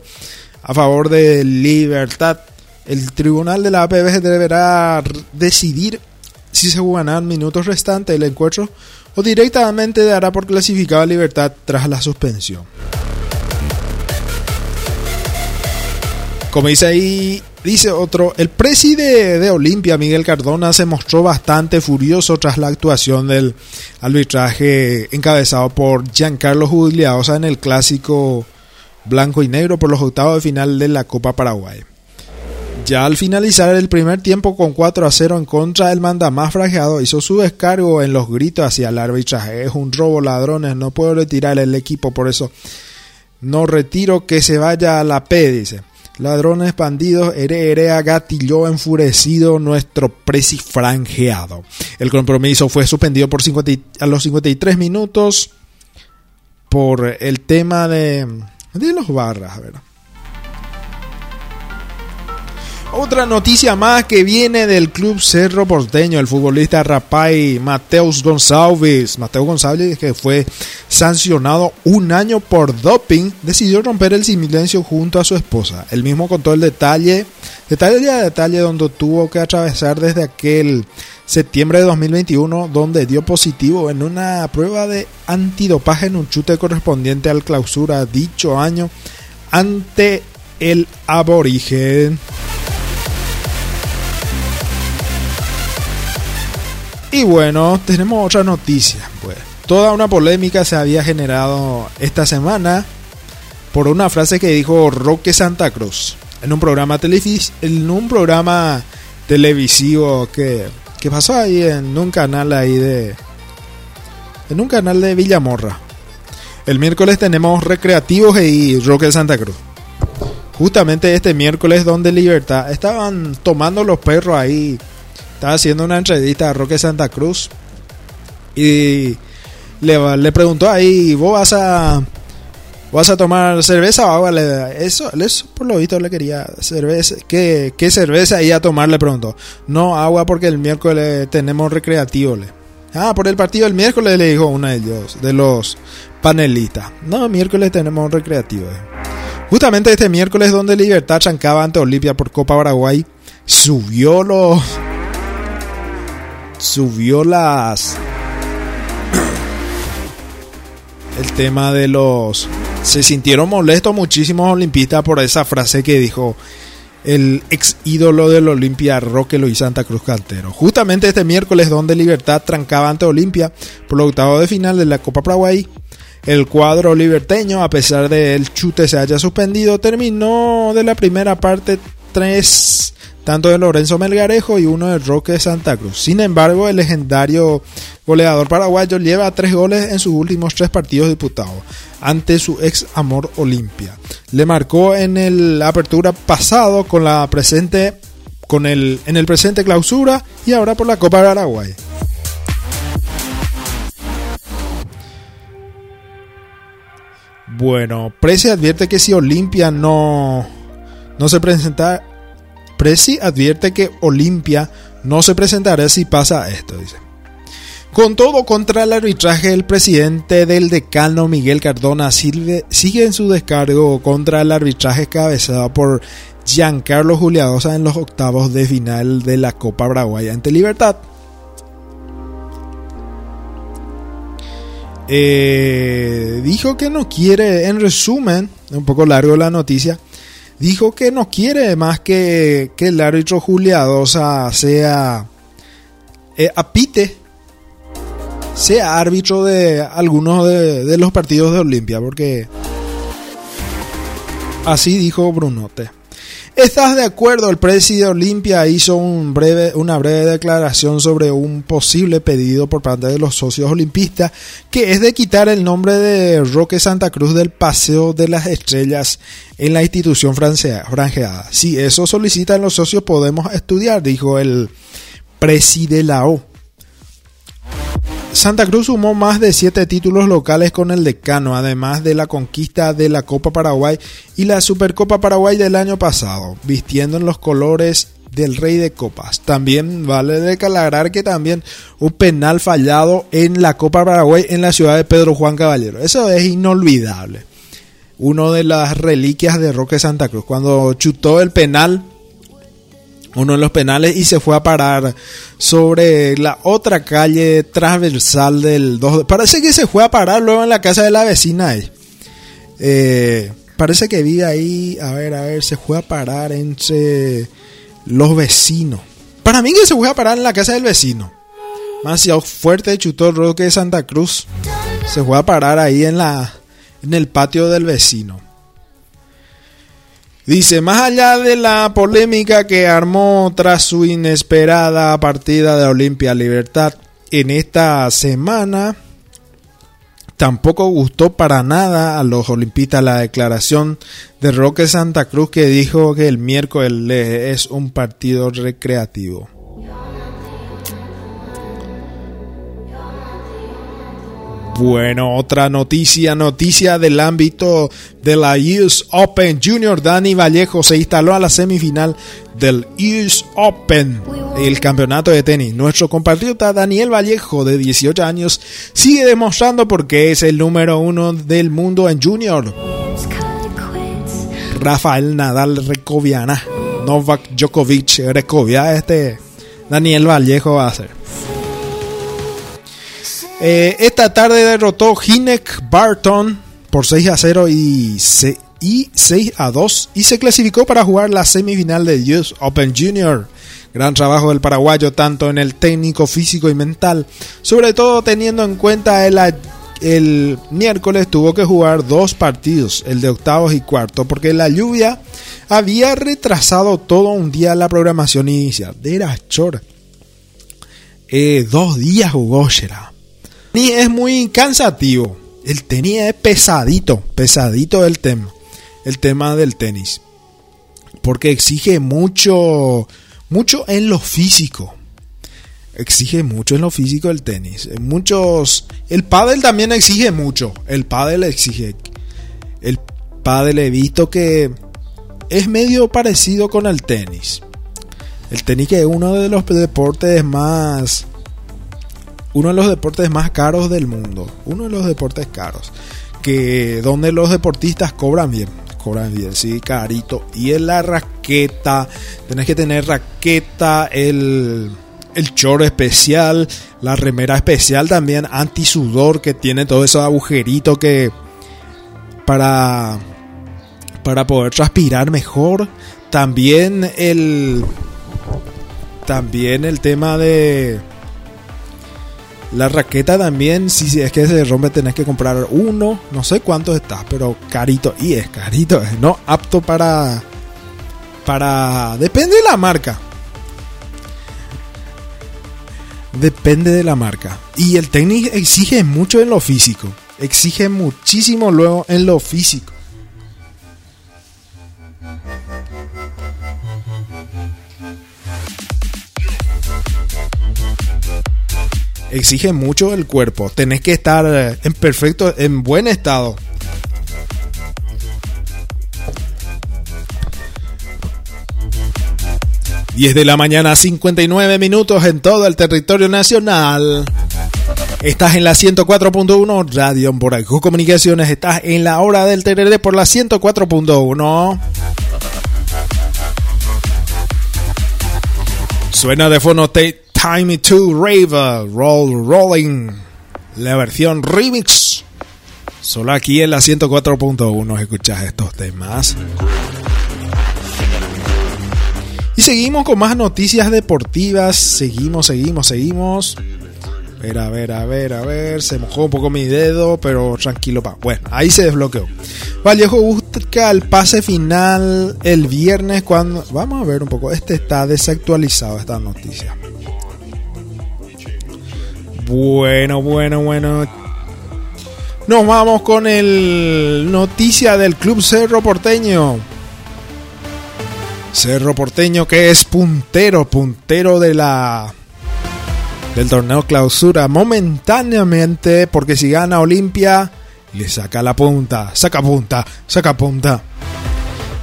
a favor de Libertad. El tribunal de la APB deberá decidir si se jugarán minutos restantes del encuentro o directamente dará por clasificado a Libertad tras la suspensión. Como dice ahí, dice otro, el preside de Olimpia, Miguel Cardona, se mostró bastante furioso tras la actuación del arbitraje encabezado por Giancarlo Juliaosa en el clásico blanco y negro por los octavos de final de la Copa Paraguay. Ya al finalizar el primer tiempo con 4 a 0 en contra, el mandamás frajeado hizo su descargo en los gritos hacia el arbitraje. Es un robo, ladrones, no puedo retirar el equipo, por eso no retiro que se vaya a la P, dice. Ladrones bandidos, ere, erea, gatilló enfurecido nuestro presi franjeado. El compromiso fue suspendido por 50 y- a los 53 minutos por el tema de, de los barras. A Otra noticia más que viene del club Cerro Porteño, el futbolista Rapay Mateus González. Mateus González, que fue sancionado un año por doping, decidió romper el silencio junto a su esposa. Él mismo contó el detalle, detalle a detalle donde tuvo que atravesar desde aquel septiembre de 2021, donde dio positivo en una prueba de antidopaje en un chute correspondiente al clausura dicho año ante el aborigen. Y bueno, tenemos otra noticia. Pues toda una polémica se había generado esta semana por una frase que dijo Roque Santa Cruz en un programa televis en un programa televisivo que, que pasó ahí en un canal ahí de en un canal de Villamorra. El miércoles tenemos recreativos y Roque Santa Cruz. Justamente este miércoles donde Libertad estaban tomando los perros ahí. Estaba haciendo una entrevista a Roque Santa Cruz y le, le preguntó ahí, ¿vos vas a ¿Vas a tomar cerveza o agua? Eso, por lo visto le quería cerveza. ¿Qué, qué cerveza iba a tomar? Le preguntó. No, agua porque el miércoles tenemos recreativo. Ah, por el partido del miércoles le dijo uno de ellos, de los panelistas. No, miércoles tenemos recreativo. Justamente este miércoles donde Libertad chancaba ante Olimpia por Copa Paraguay, subió los... Subió las... El tema de los se sintieron molestos muchísimos olimpistas por esa frase que dijo el ex ídolo del Olimpia, Roque Luis Santa Cruz Cantero. Justamente este miércoles, donde Libertad trancaba ante Olimpia por los octavos de final de la Copa Paraguay, el cuadro liberteño, a pesar de el chute se haya suspendido, terminó de la primera parte tres tanto de Lorenzo Melgarejo y uno de Roque Santa Cruz. Sin embargo, el legendario goleador paraguayo lleva tres goles en sus últimos tres partidos disputados ante su ex amor Olimpia. Le marcó en el apertura pasado con la presente con el en el presente clausura y ahora por la Copa Paraguay. Bueno, Presi advierte que si Olimpia no no se presenta Presi advierte que Olimpia no se presentará si pasa esto, dice. Con todo contra el arbitraje, el presidente del decano Miguel Cardona sigue, sigue en su descargo contra el arbitraje cabezado por Giancarlo Juliadosa en los octavos de final de la Copa Paraguaya ante Libertad. Eh, dijo que no quiere, en resumen, un poco largo la noticia, dijo que no quiere más que, que el árbitro Juliadosa sea eh, apite sea árbitro de algunos de, de, los partidos de Olimpia, porque así dijo Brunote. ¿Estás de acuerdo? El presidente de Olimpia hizo una breve declaración sobre un posible pedido por parte de los socios olimpistas, que es de quitar el nombre de Roque Santa Cruz del Paseo de las Estrellas en la institución franjeada. Si eso solicitan los socios, podemos estudiar, dijo el presidente de la O. Santa Cruz sumó más de siete títulos locales con el decano, además de la conquista de la Copa Paraguay y la Supercopa Paraguay del año pasado, vistiendo en los colores del Rey de Copas. También vale declarar que también un penal fallado en la Copa Paraguay en la ciudad de Pedro Juan Caballero. Eso es inolvidable. Uno de las reliquias de Roque Santa Cruz. Cuando chutó el penal uno de los penales y se fue a parar sobre la otra calle transversal del 2. Parece que se fue a parar luego en la casa de la vecina. Eh, parece que vi ahí, a ver, a ver, se fue a parar entre los vecinos. Para mí que se fue a parar en la casa del vecino. Demasiado fuerte chutó el roque de Santa Cruz. Se fue a parar ahí en la en el patio del vecino. Dice, más allá de la polémica que armó tras su inesperada partida de Olimpia Libertad en esta semana, tampoco gustó para nada a los olimpistas la declaración de Roque Santa Cruz que dijo que el miércoles es un partido recreativo. Bueno, otra noticia, noticia del ámbito de la US Open. Junior Dani Vallejo se instaló a la semifinal del US Open, el campeonato de tenis. Nuestro compatriota Daniel Vallejo, de 18 años, sigue demostrando por qué es el número uno del mundo en Junior. Rafael Nadal Recoviana, Novak Djokovic Recovia, este Daniel Vallejo va a ser. Eh, esta tarde derrotó Hinek Barton por 6 a 0 y, se- y 6 a 2 y se clasificó para jugar la semifinal de US Open Junior. Gran trabajo del paraguayo tanto en el técnico, físico y mental, sobre todo teniendo en cuenta el, el miércoles tuvo que jugar dos partidos, el de octavos y cuarto, porque la lluvia había retrasado todo un día la programación inicial. Era chora. Eh, dos días jugó Shera. Ni es muy cansativo. El tenis es pesadito, pesadito el tema. El tema del tenis. Porque exige mucho, mucho en lo físico. Exige mucho en lo físico el tenis. En Muchos, el pádel también exige mucho. El pádel exige. El pádel he visto que es medio parecido con el tenis. El tenis que es uno de los deportes más uno de los deportes más caros del mundo, uno de los deportes caros, que donde los deportistas cobran bien, cobran bien, sí, carito. Y en la raqueta, tenés que tener raqueta, el, el choro especial, la remera especial también, anti-sudor, que tiene todo esos agujeritos que para, para poder transpirar mejor. También el, también el tema de la raqueta también, si es que se rompe tenés que comprar uno, no sé cuánto está, pero carito, y es carito, no apto para para depende de la marca. Depende de la marca. Y el tenis exige mucho en lo físico. Exige muchísimo luego en lo físico. Exige mucho el cuerpo. Tenés que estar eh, en perfecto, en buen estado. ...10 de la mañana, 59 minutos en todo el territorio nacional. Estás en la 104.1 Radio Boraijú Comunicaciones. Estás en la hora del TRD por la 104.1. Suena de fondo Take Time to Rave, Roll Rolling, la versión remix. Solo aquí en la 104.1 escuchas estos temas. Y seguimos con más noticias deportivas. Seguimos, seguimos, seguimos. A ver, a ver, a ver, a ver. Se mojó un poco mi dedo, pero tranquilo, pa. Bueno, ahí se desbloqueó. Vallejo busca el pase final el viernes cuando... Vamos a ver un poco. Este está desactualizado, esta noticia. Bueno, bueno, bueno. Nos vamos con el noticia del Club Cerro Porteño. Cerro Porteño que es puntero, puntero de la del torneo clausura momentáneamente porque si gana Olimpia le saca la punta, saca punta, saca punta.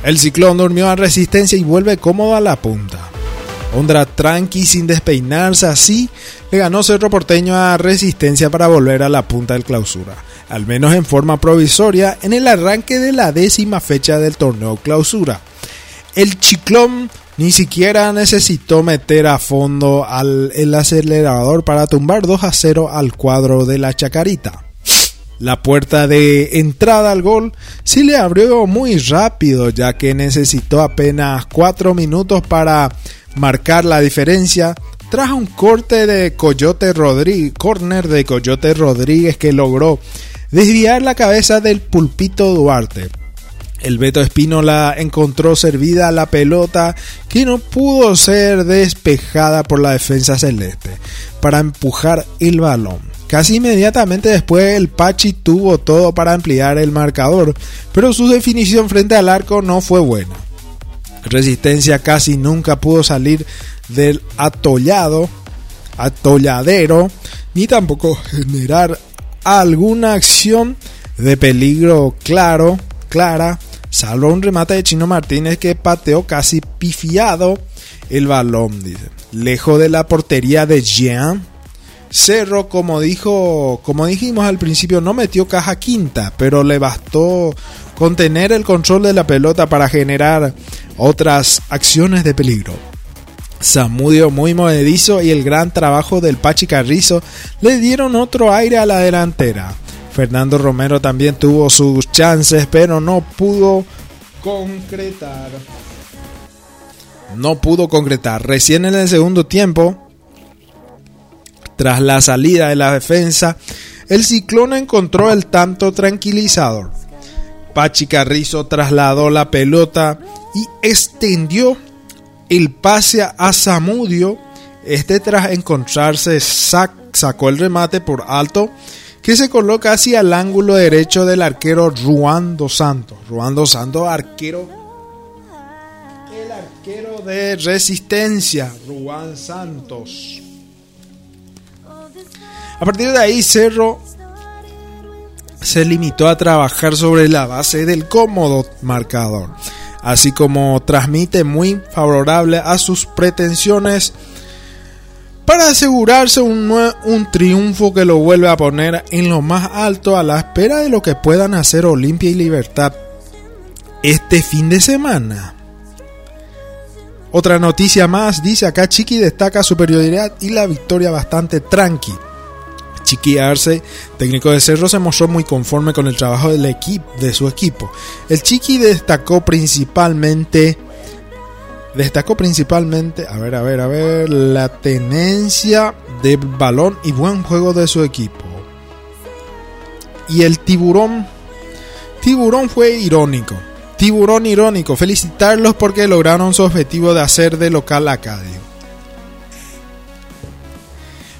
El ciclón durmió a resistencia y vuelve cómodo a la punta. Ondra tranqui sin despeinarse así, le ganó Cerro Porteño a Resistencia para volver a la punta del clausura, al menos en forma provisoria en el arranque de la décima fecha del torneo clausura. El Chiclón ni siquiera necesitó meter a fondo al, el acelerador para tumbar 2 a 0 al cuadro de la Chacarita. La puerta de entrada al gol sí le abrió muy rápido ya que necesitó apenas 4 minutos para marcar la diferencia tras un corte de Coyote Rodríguez, corner de Coyote Rodríguez que logró desviar la cabeza del pulpito Duarte. El Beto Espínola encontró servida la pelota que no pudo ser despejada por la defensa celeste para empujar el balón. Casi inmediatamente después el Pachi tuvo todo para ampliar el marcador, pero su definición frente al arco no fue buena. Resistencia casi nunca pudo salir del atollado, atolladero, ni tampoco generar alguna acción de peligro claro, clara, salvo un remate de Chino Martínez que pateó casi pifiado el balón. Lejos de la portería de Jean. Cerro, como dijo, como dijimos al principio, no metió caja quinta, pero le bastó contener el control de la pelota para generar otras acciones de peligro. Samudio muy movedizo y el gran trabajo del Pachi Carrizo le dieron otro aire a la delantera. Fernando Romero también tuvo sus chances, pero no pudo concretar. No pudo concretar. Recién en el segundo tiempo, tras la salida de la defensa, el ciclón encontró el tanto tranquilizador. Pachi Carrizo trasladó la pelota y extendió el pase a Zamudio. Este tras encontrarse sacó el remate por alto que se coloca hacia el ángulo derecho del arquero Ruando Santos. Ruando Santos, arquero. El arquero de resistencia, Ruan Santos. A partir de ahí, Cerro se limitó a trabajar sobre la base del cómodo marcador, así como transmite muy favorable a sus pretensiones para asegurarse un, un, triunfo que lo vuelve a poner en lo más alto a la espera de lo que puedan hacer Olimpia y Libertad este fin de semana. Otra noticia más, dice acá Chiqui destaca superioridad y la victoria bastante tranqui. Chiqui Arce, técnico de Cerro, se mostró muy conforme con el trabajo del equipo, de su equipo. El Chiqui destacó principalmente Destacó principalmente, a ver, a ver, a ver, la tenencia de balón y buen juego de su equipo. Y el tiburón, tiburón fue irónico. Tiburón irónico, felicitarlos porque lograron su objetivo de hacer de local a Cádiz.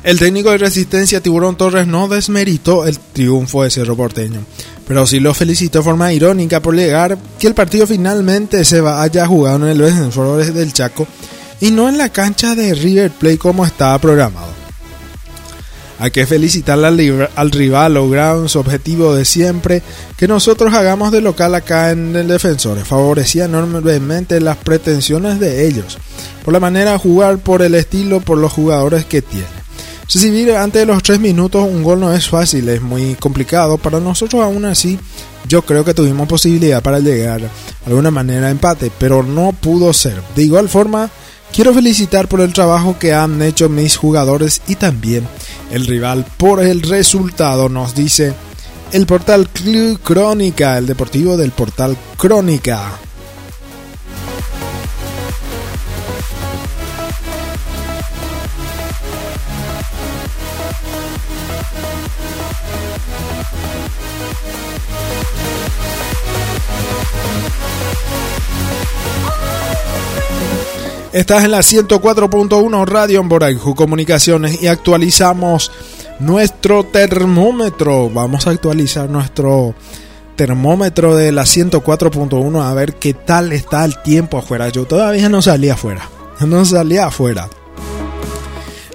El técnico de resistencia Tiburón Torres no desmeritó el triunfo de Cerro Porteño, pero sí lo felicitó de forma irónica por llegar que el partido finalmente se haya jugado en el Defensores del Chaco y no en la cancha de River Plate como estaba programado. Hay que felicitar al, al rival, lograron su objetivo de siempre, que nosotros hagamos de local acá en el Defensores. Favorecía enormemente las pretensiones de ellos, por la manera de jugar, por el estilo, por los jugadores que tiene. Recibir antes de los 3 minutos un gol no es fácil, es muy complicado. Para nosotros aún así, yo creo que tuvimos posibilidad para llegar de alguna manera a empate, pero no pudo ser. De igual forma, quiero felicitar por el trabajo que han hecho mis jugadores y también el rival por el resultado, nos dice el portal Crónica, el deportivo del portal Crónica. Estás en la 104.1 Radio en Comunicaciones y actualizamos nuestro termómetro. Vamos a actualizar nuestro termómetro de la 104.1 a ver qué tal está el tiempo afuera. Yo todavía no salía afuera. No salía afuera.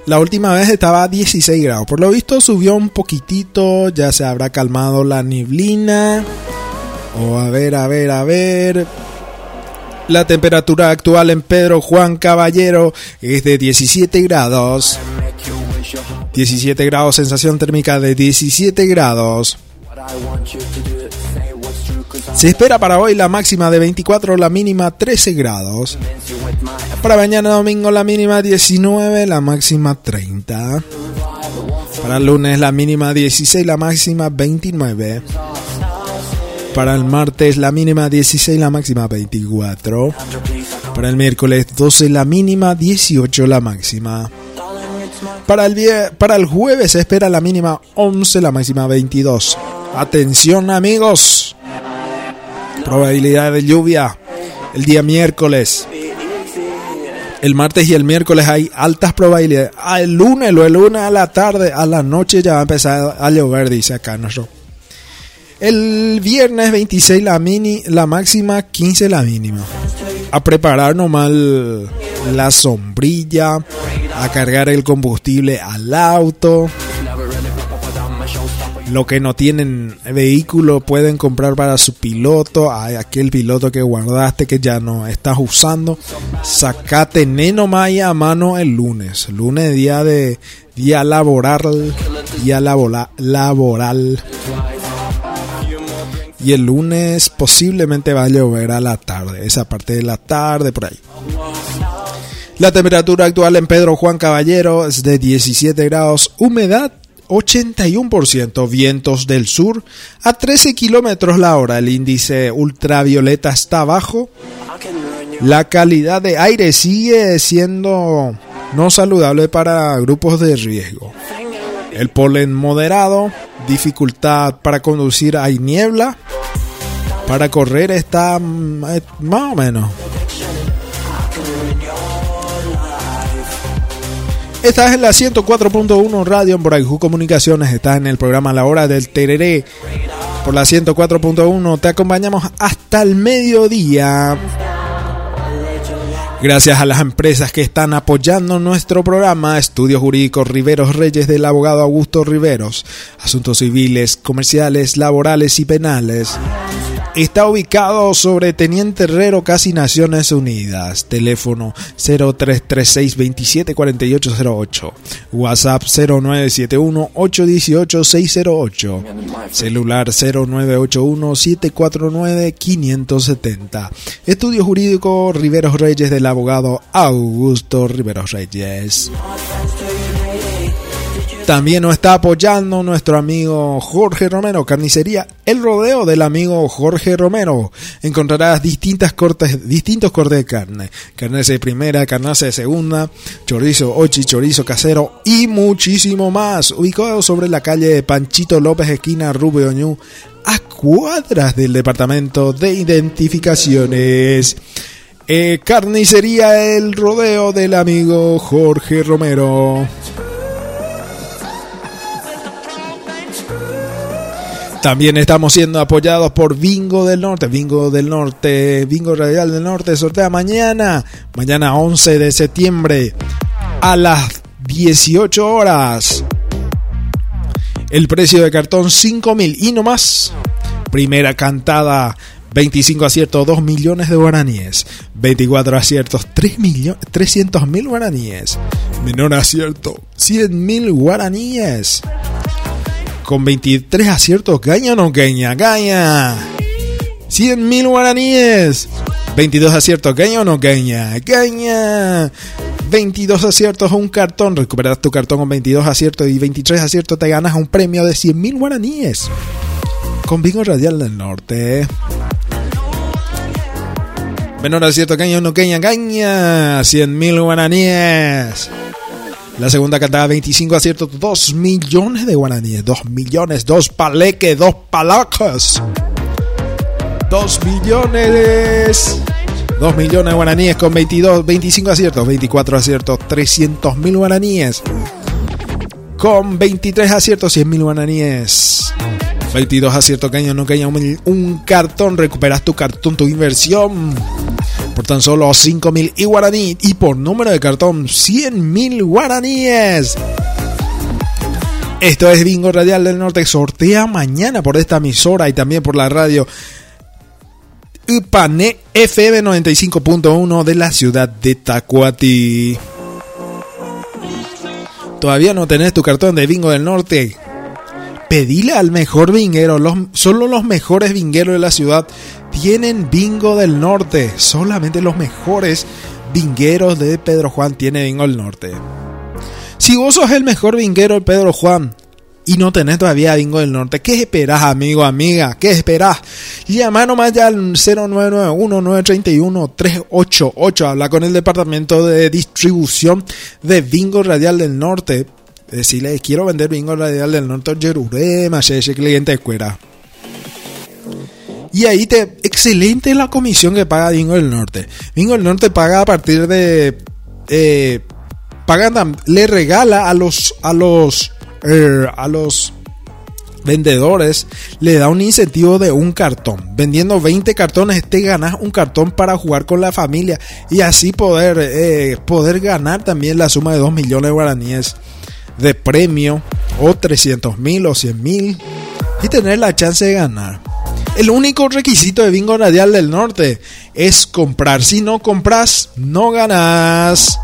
La última vez estaba a 16 grados. Por lo visto subió un poquitito. Ya se habrá calmado la neblina. O a ver, a ver, a ver. La temperatura actual en Pedro Juan Caballero es de 17 grados. 17 grados, sensación térmica de 17 grados. Se espera para hoy la máxima de 24, la mínima 13 grados. Para mañana domingo la mínima 19, la máxima 30. Para lunes la mínima 16, la máxima 29. Para el martes la mínima 16, la máxima 24. Para el miércoles 12, la mínima 18, la máxima. Para el, para el jueves se espera la mínima 11, la máxima 22. Atención amigos. Probabilidad de lluvia el día miércoles. El martes y el miércoles hay altas probabilidades. El lunes, el lunes a la tarde, a la noche ya va a empezar a llover, dice acá nuestro el viernes 26 la mini, la máxima, 15 la mínima. A preparar nomás la sombrilla, a cargar el combustible al auto. Lo que no tienen vehículo pueden comprar para su piloto, a aquel piloto que guardaste que ya no estás usando. Sacate Neno Maya a mano el lunes. Lunes día de día laboral, día laboral y el lunes posiblemente va a llover a la tarde, esa parte de la tarde por ahí. La temperatura actual en Pedro Juan Caballero es de 17 grados, humedad 81%, vientos del sur a 13 kilómetros la hora, el índice ultravioleta está bajo, la calidad de aire sigue siendo no saludable para grupos de riesgo. El polen moderado, dificultad para conducir, hay niebla, para correr está mm, eh, más o menos. Estás en la 104.1 Radio en Boraijú Comunicaciones. Estás en el programa La Hora del Tereré. Por la 104.1 te acompañamos hasta el mediodía. Gracias a las empresas que están apoyando nuestro programa, Estudios Jurídicos Riveros Reyes del abogado Augusto Riveros, Asuntos Civiles, Comerciales, Laborales y Penales. Está ubicado sobre Teniente Herrero, casi Naciones Unidas. Teléfono 0336 274808. WhatsApp 0971 818 608. Celular 0981 749 570. Estudio Jurídico Riveros Reyes del abogado Augusto Riveros Reyes. También nos está apoyando nuestro amigo Jorge Romero, carnicería El Rodeo del amigo Jorge Romero. Encontrarás distintas cortes, distintos cortes de carne, carne de primera, carnaza de segunda, chorizo, ochi, chorizo casero y muchísimo más. Ubicado sobre la calle Panchito López, esquina Rubio Ñu, a cuadras del departamento de identificaciones. Eh, carnicería El Rodeo del amigo Jorge Romero. También estamos siendo apoyados por Bingo del Norte. Bingo del Norte, Bingo Radial del Norte sortea mañana, mañana 11 de septiembre a las 18 horas. El precio de cartón 5 mil y no más. Primera cantada 25 aciertos 2 millones de guaraníes. 24 aciertos 3 millones 300 mil guaraníes. Menor acierto 100 mil guaraníes con 23 aciertos, ¿gaña o no gaña? ¡Gaña! 100 mil guaraníes. 22 aciertos, ¿gaña o no gaña? ¡Gaña! 22 aciertos, un cartón. Recuperas tu cartón con 22 aciertos y 23 aciertos te ganas un premio de 100 mil guaraníes. Con Bingo Radial del Norte. Menor acierto, gaña o no gaña, gaña. 100 mil guaraníes. La segunda cantada 25 aciertos, 2 millones de guaraníes, 2 millones, 2 paleques, 2 palacas. 2 millones. 2 millones de guaraníes con 22, 25 aciertos, 24 aciertos, 300 mil guaraníes. Con 23 aciertos, 100 mil guaraníes. 22 aciertos, caño, no caña, un, cartón, recuperas tu cartón, tu inversión por tan solo 5 mil y guaraní y por número de cartón 100 mil guaraníes. Esto es Bingo Radial del Norte. Sortea mañana por esta emisora y también por la radio Upane FM 95.1 de la ciudad de Tacuati. ¿Todavía no tenés tu cartón de Bingo del Norte? Pedile al mejor vinguero. Los, solo los mejores vingueros de la ciudad tienen bingo del norte. Solamente los mejores vingueros de Pedro Juan tienen bingo del norte. Si vos sos el mejor vinguero de Pedro Juan y no tenés todavía bingo del norte, ¿qué esperás, amigo, amiga? ¿Qué esperás? Llama nomás ya al 0991-931-388. Habla con el departamento de distribución de bingo radial del norte. Decirle, quiero vender bingo radial del norte, Jerurema, ese cliente de escuela. Y ahí te. Excelente la comisión que paga Bingo del Norte. Bingo del Norte paga a partir de. Eh, le regala a los. a los. Eh, a los vendedores. Le da un incentivo de un cartón. Vendiendo 20 cartones, te ganas un cartón para jugar con la familia. Y así poder. Eh, poder ganar también la suma de 2 millones de guaraníes de premio. O 300 mil o 100 mil. Y tener la chance de ganar. El único requisito de Bingo Radial del Norte es comprar. Si no compras, no ganas.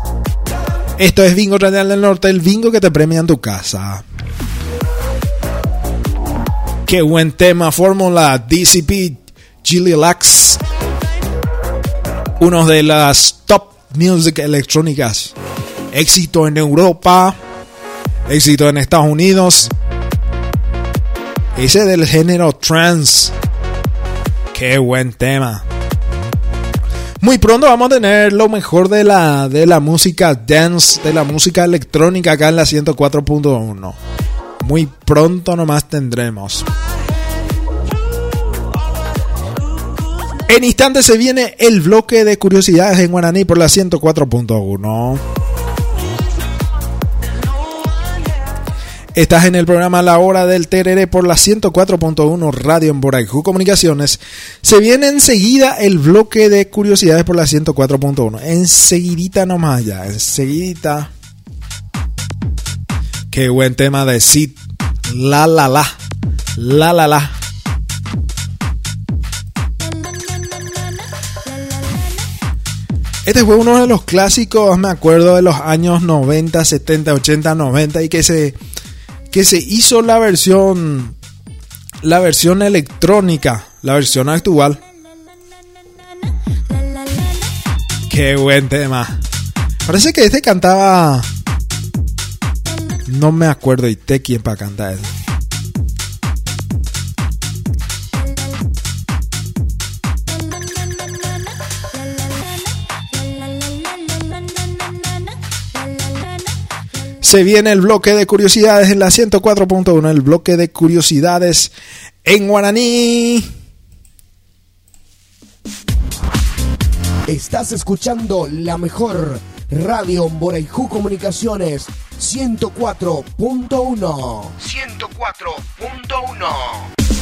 Esto es Bingo Radial del Norte, el bingo que te premia en tu casa. Qué buen tema, fórmula DCP Gilly Lax. Uno de las top music electrónicas. Éxito en Europa, éxito en Estados Unidos. Ese del género trance. Qué buen tema. Muy pronto vamos a tener lo mejor de la, de la música dance, de la música electrónica acá en la 104.1. Muy pronto nomás tendremos. En instantes se viene el bloque de curiosidades en Guaraní por la 104.1. Estás en el programa La Hora del Tereré por la 104.1 Radio en Boraijú Comunicaciones. Se viene enseguida el bloque de curiosidades por la 104.1. Enseguidita nomás ya, enseguidita. Qué buen tema de Sid. La la la. La la la. Este fue uno de los clásicos, me acuerdo, de los años 90, 70, 80, 90 y que se, que se hizo la versión, la versión electrónica, la versión actual. Qué buen tema. Parece que este cantaba... No me acuerdo y te quién para cantar eso. Se viene el bloque de curiosidades en la 104.1, el bloque de curiosidades en guaraní. Estás escuchando la mejor radio Boraiju Comunicaciones 104.1. 104.1.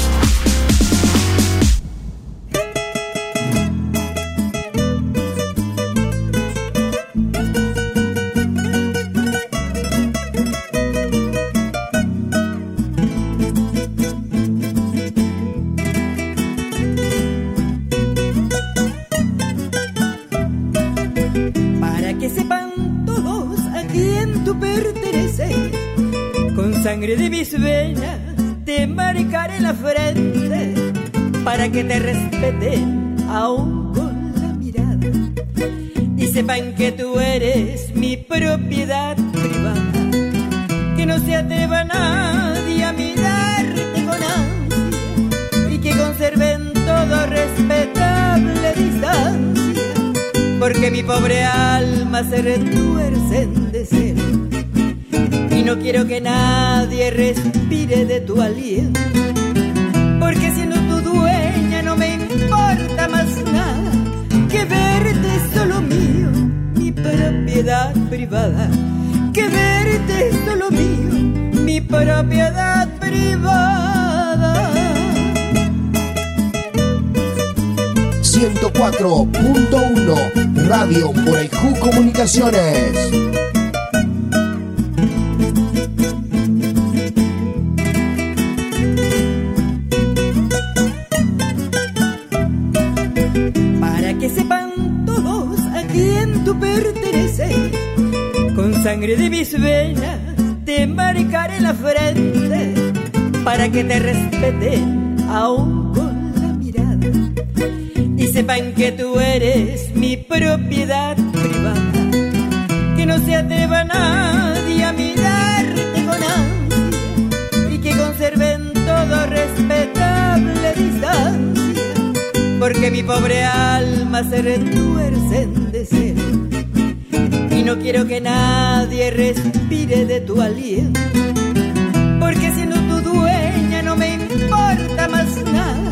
sangre de mis venas te marcaré la frente, para que te respeten aún con la mirada y sepan que tú eres mi propiedad privada, que no se atreva nadie a mirarte con ansia y que conserven todo respetable distancia porque mi pobre alma se retuerce en deseo no quiero que nadie respire de tu aliento porque siendo tu dueña no me importa más nada que verte solo mío mi propiedad privada que verte solo mío mi propiedad privada 104.1 Radio Boraiju Comunicaciones. De mis venas te marcaré la frente para que te respeten aún con la mirada y sepan que tú eres mi propiedad privada. Que no se atreva nadie a mirarte con ansia y que conserven todo respetable distancia porque mi pobre alma se retuerce en deseo no quiero que nadie respire de tu aliento porque siendo tu dueña no me importa más nada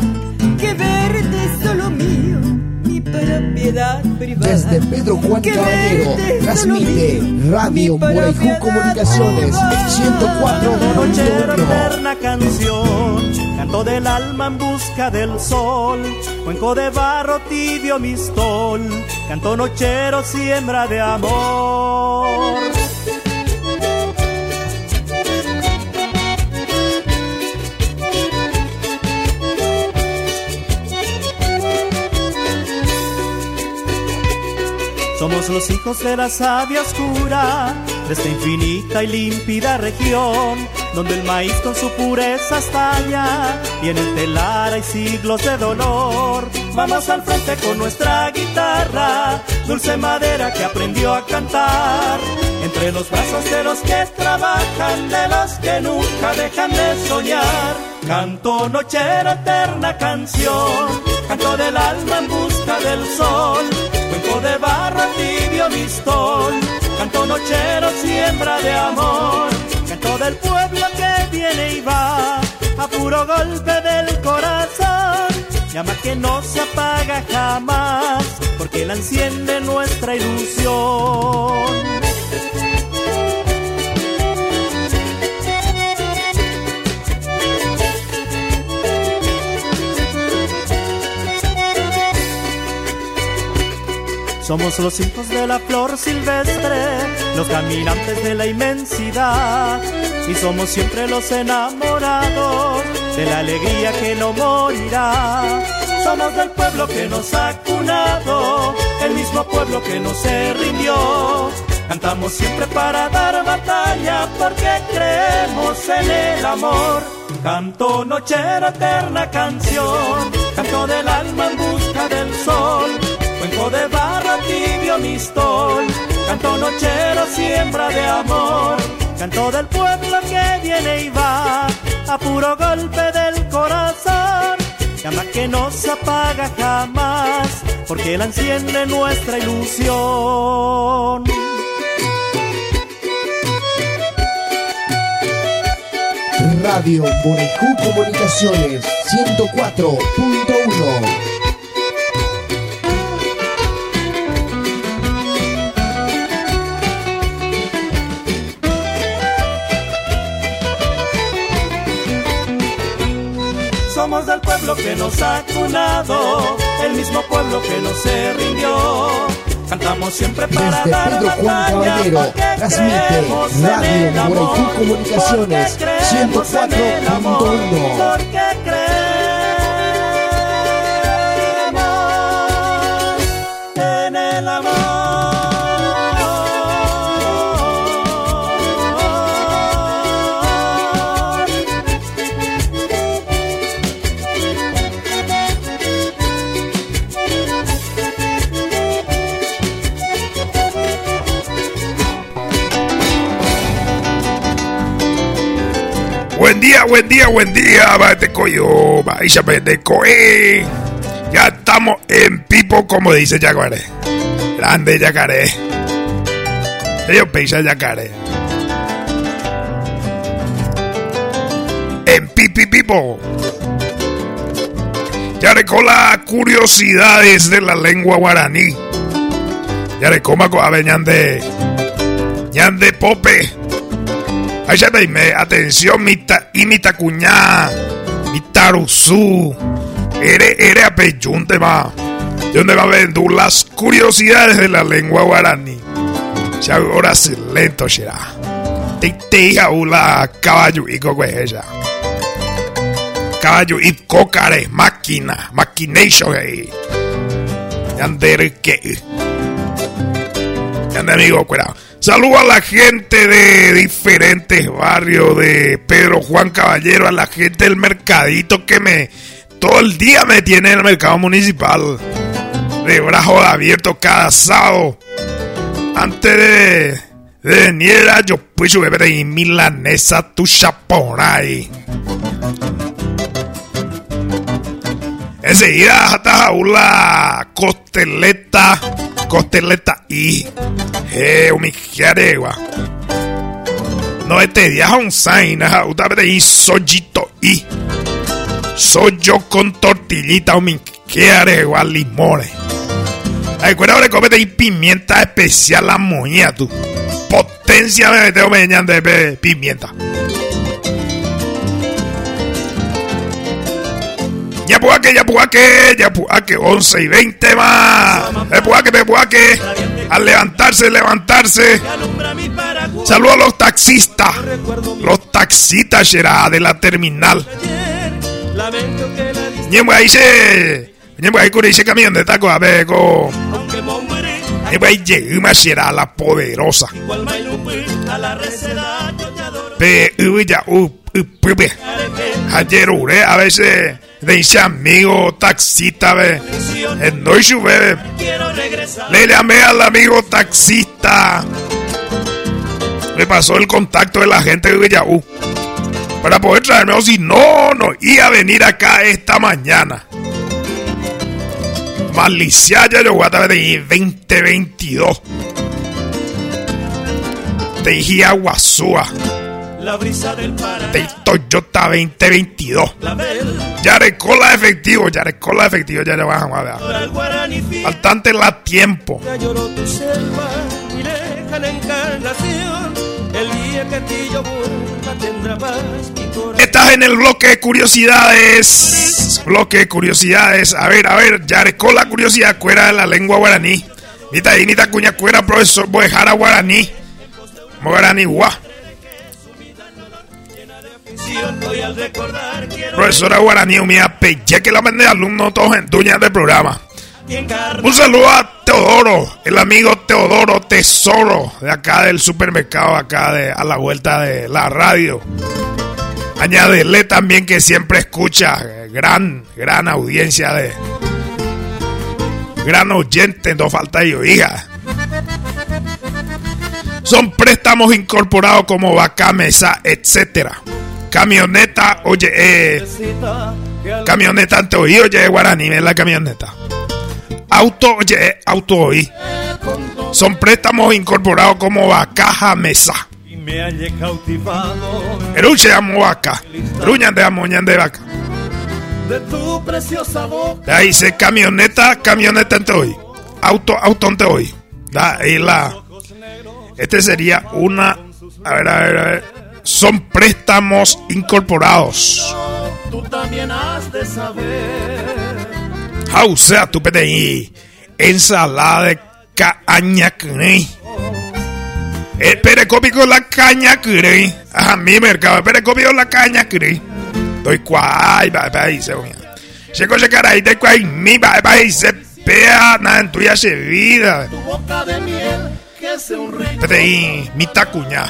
que verte solo mío mi propiedad privada. Desde Pedro Juan Que Caballero transmite mío, Radio propiedad Comunicaciones Nochera 104.1. eterna canción, canto del alma en busca del sol, cuenco de barro tibio mistol, canto nochero siembra de amor. Somos los hijos de la savia oscura, de esta infinita y límpida región, donde el maíz con su pureza estalla, y en el telar hay siglos de dolor, Vamos al frente con nuestra guitarra, dulce madera que aprendió a cantar. Entre los brazos de los que trabajan, de los que nunca dejan de soñar. Canto nochera eterna canción, canto del alma en busca del sol. Cuenco de barro tibio mistol, canto nochero siembra de amor. Canto del pueblo que viene y va, a puro golpe del corazón llama que no se apaga jamás, porque la enciende nuestra ilusión. Somos los hijos de la flor silvestre, los caminantes de la inmensidad, y somos siempre los enamorados de la alegría que no morirá. Somos del pueblo que nos ha cunado, el mismo pueblo que no se rindió. Cantamos siempre para dar batalla porque creemos en el amor. Canto nochera eterna canción, canto del alma en busca del sol. De barro tibio mistol, canto nochero siembra de amor. Canto del pueblo que viene y va, a puro golpe del corazón. Llama que no se apaga jamás, porque la enciende nuestra ilusión. Radio Borejú Comunicaciones 104.1 pueblo que nos ha cunado, el mismo pueblo que no se rindió. Cantamos siempre para Desde dar Pedro Juan batalla, Caballero transmite Radio el amor, Borejú Comunicaciones porque creemos en el amor, 104.1. día, buen día, buen día, bate coyo, vaya de coe. Ya estamos en Pipo, como dice Yacaré. Grande Yacaré. Ellos pisa Yacaré. En Pipi Pipo. Ya las curiosidades de la lengua guaraní. Ya recoma con aveñan de. ñan de pope. Dime, atención, mi ta, y mi tacuñá, mi taruzú, ere, ere apeyunte va, de donde va a ver las curiosidades de la lengua guaraní. Ya ahora sí lento será. Te te ula caballo y coco es. Caballo y cocare, máquina, machination ahí. Yander que. Yander amigo, cuidado. Saludo a la gente de diferentes barrios de Pedro Juan Caballero, a la gente del mercadito que me todo el día me tiene en el mercado municipal. De brazo abierto cada sábado. Antes de, de venir yo pues beber ahí milanesa tu chaponay. Enseguida hasta la costeleta, costeleta y eh, umijaregua. No este día un sign, uta y soyito y soy yo con tortillita umijaregua limones. Recuerda que comete y pimienta especial la moña tú. Potencia me meteo meñan de pimienta. Ya pues que, ya pues que, ya pues que 11 y 20 más. Ya pues que, ya pues que. Al levantarse, levantarse. Saludos a los taxistas. Los taxistas será de la terminal. Ñembo ahí se. Ñembo ahí con ese camión de taco a moriré, Ñembo ahí llega será la poderosa. Ayer, ure, a veces. dice amigo taxista, ve. En. Quiero regresar. Le llamé al amigo taxista. Me pasó el contacto de la gente de Villaú. Para poder traerme, o si no, no iba a venir acá esta mañana. Malicia ya yo voy a de 2022. Te dije Aguazúa. La brisa del Paraná. De Toyota 2022. La bel. Yarecola efectivo, Yarecola efectivo, ya le vas a ver. Faltante la tiempo. Ya lloró tu selva y lejana encarnación. El día que ti yo vuelva tendrá paz mi corazón. Estás en el bloque de curiosidades. Bloque de curiosidades. A ver, a ver, Yarecola curiosidad, cuera de la lengua guaraní. Nita nita cuña cuera, profesor Boejara guaraní. Guaraní guá. Profesora guaraní, mía, peche que la vende alumnos todos en tuñas del programa. Un saludo a Teodoro, el amigo Teodoro Tesoro, de acá del supermercado, acá de, a la vuelta de la radio. Añádele también que siempre escucha, eh, gran, gran audiencia de... Gran oyente, no falta yo, hija. Son préstamos incorporados como vaca, mesa, etcétera. Camioneta, oye, eh, camioneta ante oí, oye, guaraní, es la camioneta. Auto, oye, auto oí. Son préstamos incorporados como vacaja mesa. Eruche amo vaca. Ruñan de amoñan de vaca. de tu preciosa boca. Ahí dice camioneta, camioneta ante hoy. Auto, auto ante hoy. Da ahí la. Este sería una. A ver, a ver, a ver. Son préstamos incorporados. Tú también has de saber. Ah, o sea, tú pedí ensalada de caña crey. El perecópico la caña crey. A mi mercado, el perecópico la caña crey. Doy cuay, va, va, y se unía. Se coge caray de cuay, mi va, va, y se pea, nada en tuya se vida. Tu boca de miel que es un rico. Pedí mi tacuña.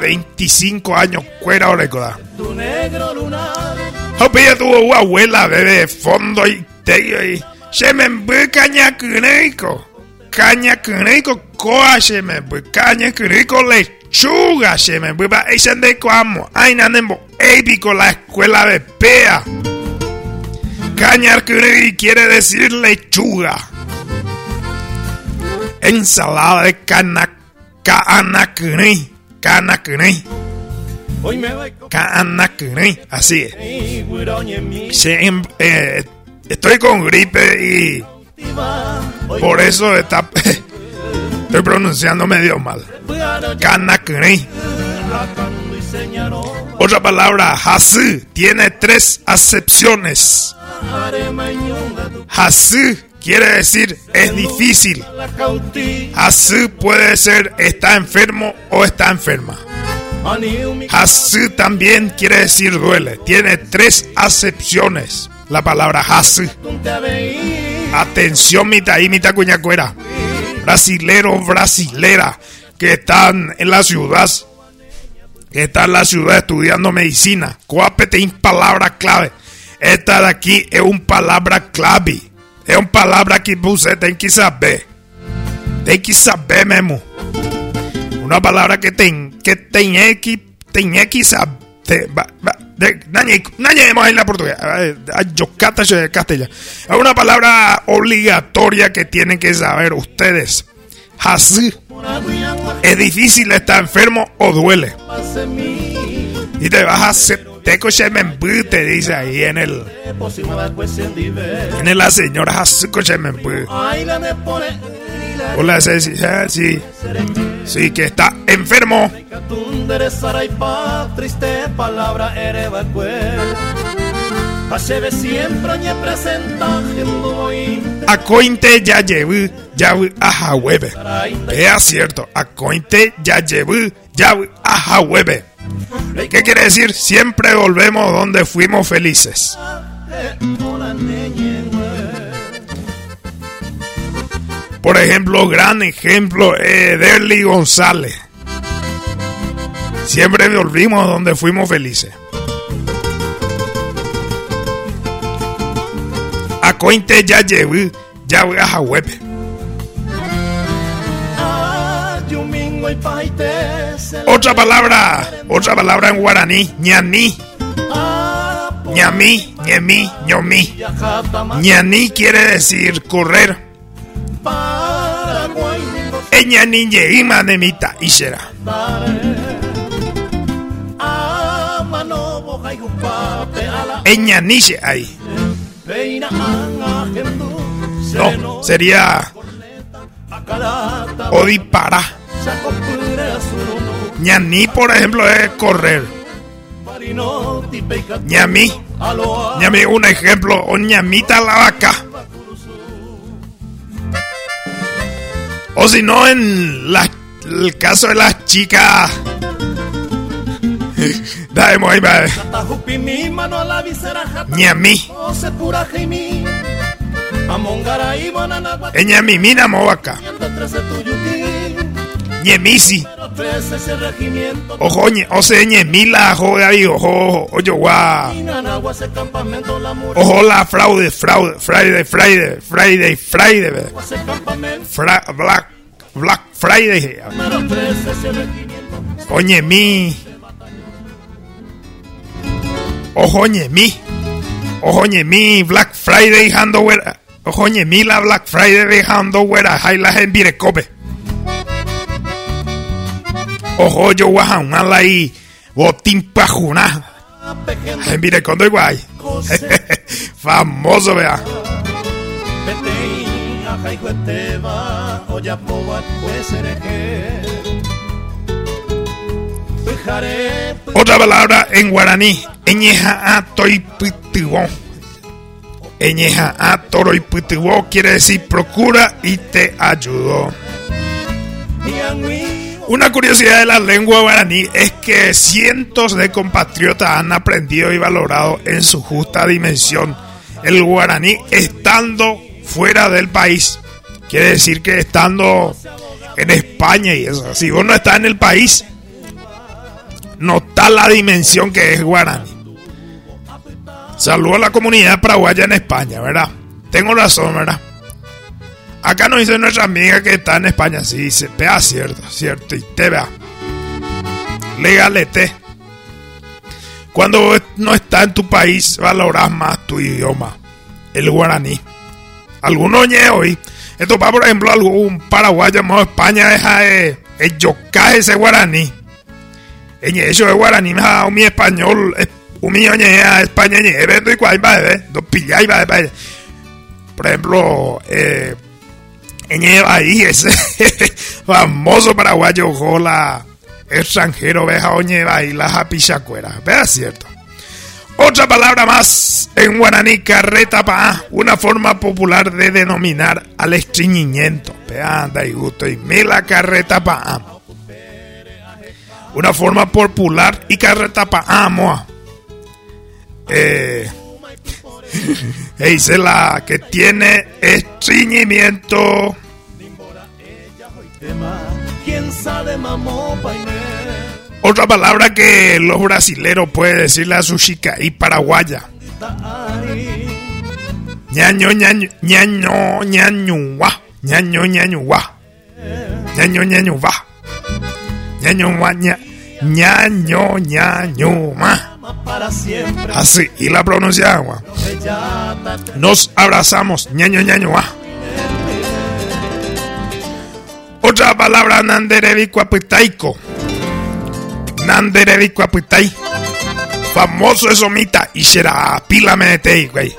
25 años, cuera orecoda. Tu negro lunar. Hopia tuvo una abuela, bebé, de fondo y te y se me caña creico. Caña creico, coa se me caña creico, lechuga se me envuelve. Ahí se ande como, ay, nanembo, épico la escuela de pea. Caña creico quiere decir lechuga. Me voy con cana crei, así es. Sí, em- eh, estoy con gripe y por eso está, estoy pronunciando medio mal. señaló. Otra palabra, hasu, tiene tres acepciones. Hasu quiere decir es difícil. Hasu puede ser está enfermo o está enferma. Hasu también quiere decir duele. Tiene tres acepciones. La palabra veí. Atención, mitad y mitad cuñacuera. Brasilero, brasilera, que están en la ciudad, que están en la ciudad estudiando medicina. Cuápete en palabra clave. Esta de aquí es un palabra clave. Es un palabra que usted tiene que saber. Tiene que saber, Memo. Una palabra que ten, que que, tiene que saber. Te- va- va- de- Nañe, nañe, vamos a ir a portugués. Castellano. Es una palabra obligatoria que tienen que saber ustedes. Así. Es difícil estar enfermo o duele. Y te vas a hacer. Te coche membú, te dice ahí en el. En la señora me pone. Hola, Ceci. Sí. Sí, que está enfermo. Hacheve siempre ñe presenta gendoin. Acointe ya llevó, ya a hueve. Es cierto, acointe ya llevó, ya a hueve. ¿Qué quiere decir? Siempre volvemos donde fuimos felices. Por ejemplo, gran ejemplo, eh, Derly González. Siempre volvimos donde fuimos felices. Acointe ya llevé, ya voy a se Otra palabra, otra palabra en guaraní, ñaní. Ñamí, ñemí, ñomí. Ñaní quiere decir correr. Eñaní yeima nemita ishera. Amano boja y gupape a la Eñaniche ahí. No, sería odipara. Ñaní, por ejemplo, es correr. Ñamí, ñamí, un ejemplo. O ñamita la vaca. O si no, en la- el caso de las chicas. Dame, ahí va. Tajupi mi mano a la visera jata Ñamí. Ose pura jaimi Amongara y mananagua Eñamí, mina movaca. 113 tuyuki Ñemisi. 13 ese regimiento Ojo, ñe, o se ñemila, ojo, ahí, ojo, ojo, guau. Ojo la fraude, fraude, Friday, Friday, Friday, Friday, Fra- Black, Black Friday. Número 13 ese regimiento Oye, mi. Ojoñe, mi. Ojoñe, mi. Black Friday, hando wera. Ojoñe, mi la Black Friday, hando wera. Jaila en virecope. Ojo, yo guajan, mala ahí. Botín pajuna. En virecondo igual. Famoso, vea. Petei aja hijo eteba Oya poa ereje Pujare Otra palabra en guaraní. Eñeja a. Eñeja a toro y pitiwon quiere decir procura y te ayudo. Yangui Una curiosidad de la lengua guaraní es que cientos de compatriotas han aprendido y valorado en su justa dimensión el guaraní estando fuera del país. Quiere decir que estando en España y eso. Si vos no estás en el país, nota la dimensión que es guaraní. Saludo a la comunidad paraguaya en España, ¿verdad? Tengo razón, ¿verdad? Acá nos dice nuestra amiga que está en España, sí, dice, vea, cierto, cierto, y te vea. Legalete. Cuando no estás en tu país, valoras más tu idioma, el guaraní. Algunos ñe hoy, esto va por ejemplo algún paraguayo llamado España, deja de, el yocaje ese guaraní. Eñe, eso de guaraní, dado mi español, es- un millón ñe a España, vendo y cuál ve, dos pillas y va, va. Por ejemplo, eh, Eñe ahí, ese famoso paraguayo, jola, extranjero, veja, oñe ahí, la japichacuera, vea cierto. Otra palabra más en guaraní, carreta pa, una forma popular de denominar al estreñimiento. Vea, anda y gusto, y me la carreta pa. Una forma popular y carreta pa, moa. Eh, la que tiene estreñimiento. Otra palabra que los brasileros pueden decirle a su chica y paraguaya. Taari ñaño ñaño ñaño ñañuwa ñaño ñaño ñañuwa ñaño wa ña ñaño para siempre así y la pronunciamos Ella nos abrazamos ñaño ñañuwa otra palabra nanderevi cuapitaiko nanderevi cuapitai famoso eso mita y será pila metei güey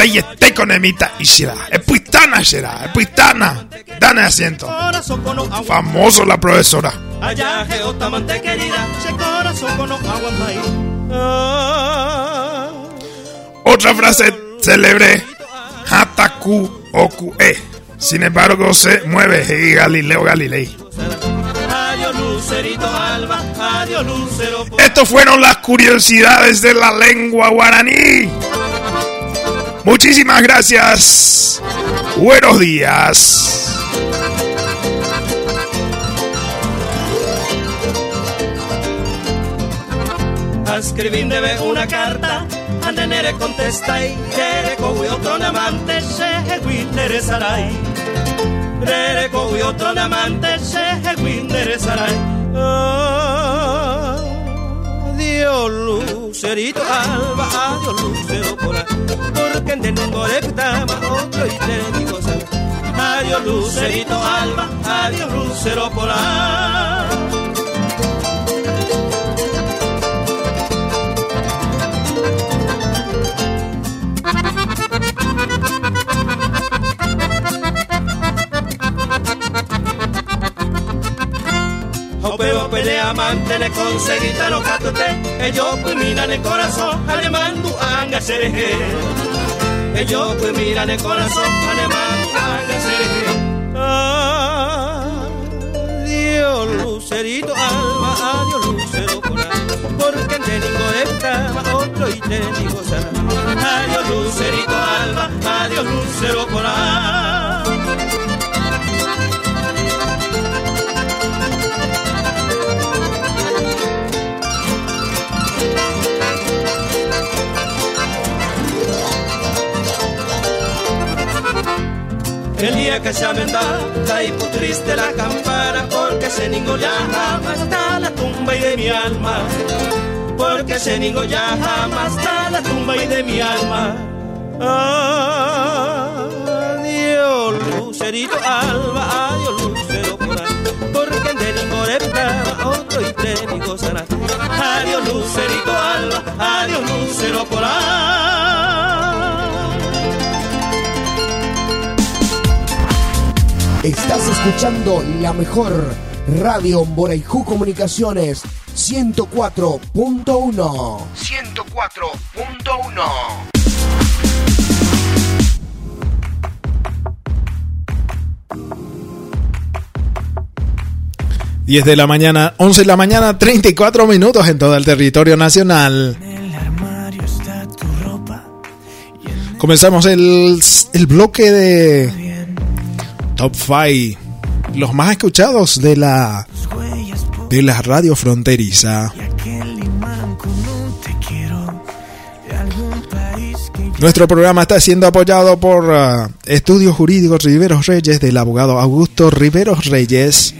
Dereki cuapitai este con emita y será epuitana será epuitana dame asiento. Famoso la profesora. Ah, Otra frase célebre, Hataku Oku E. Sin embargo, se mueve. Y Galileo Galilei. Estos fueron las curiosidades de la lengua guaraní. Muchísimas gracias. Buenos días. A escribir debe una carta, ande nere contesta y nere otro amante se interesará Nere otro amante se interesará Adiós lucerito alba, adiós lucero polar Porque en tengo leptama otro y te digo Adiós lucerito alba, adiós lucero polar Pelea mantene conseguita lo catote Ellos pues miran el corazón alemán du anga Ellos pues miran el corazón alemán du anga Adiós lucerito alma, adiós lucero coral. Porque en teningo estaba otro y digo sana Adiós lucerito alma, adiós lucero coral El día que se aventa, caí por triste la campana, porque se jamás está la tumba y de mi alma. Porque se jamás está la tumba y de mi alma. Adiós, lucerito alba, adiós, lucero coral. Porque de estaba otro y te sana. Adiós, lucerito alba, adiós, lucero coral. Estás escuchando la mejor radio Moraiju Comunicaciones 104.1. 104.1. Diez de la mañana, 11 de la mañana, 34 minutos en todo el territorio nacional. Comenzamos el, el bloque de Top 5, los más escuchados de la de la radio fronteriza. Nuestro programa está siendo apoyado por uh, Estudios Jurídicos Riveros Reyes del abogado Augusto Riveros Reyes.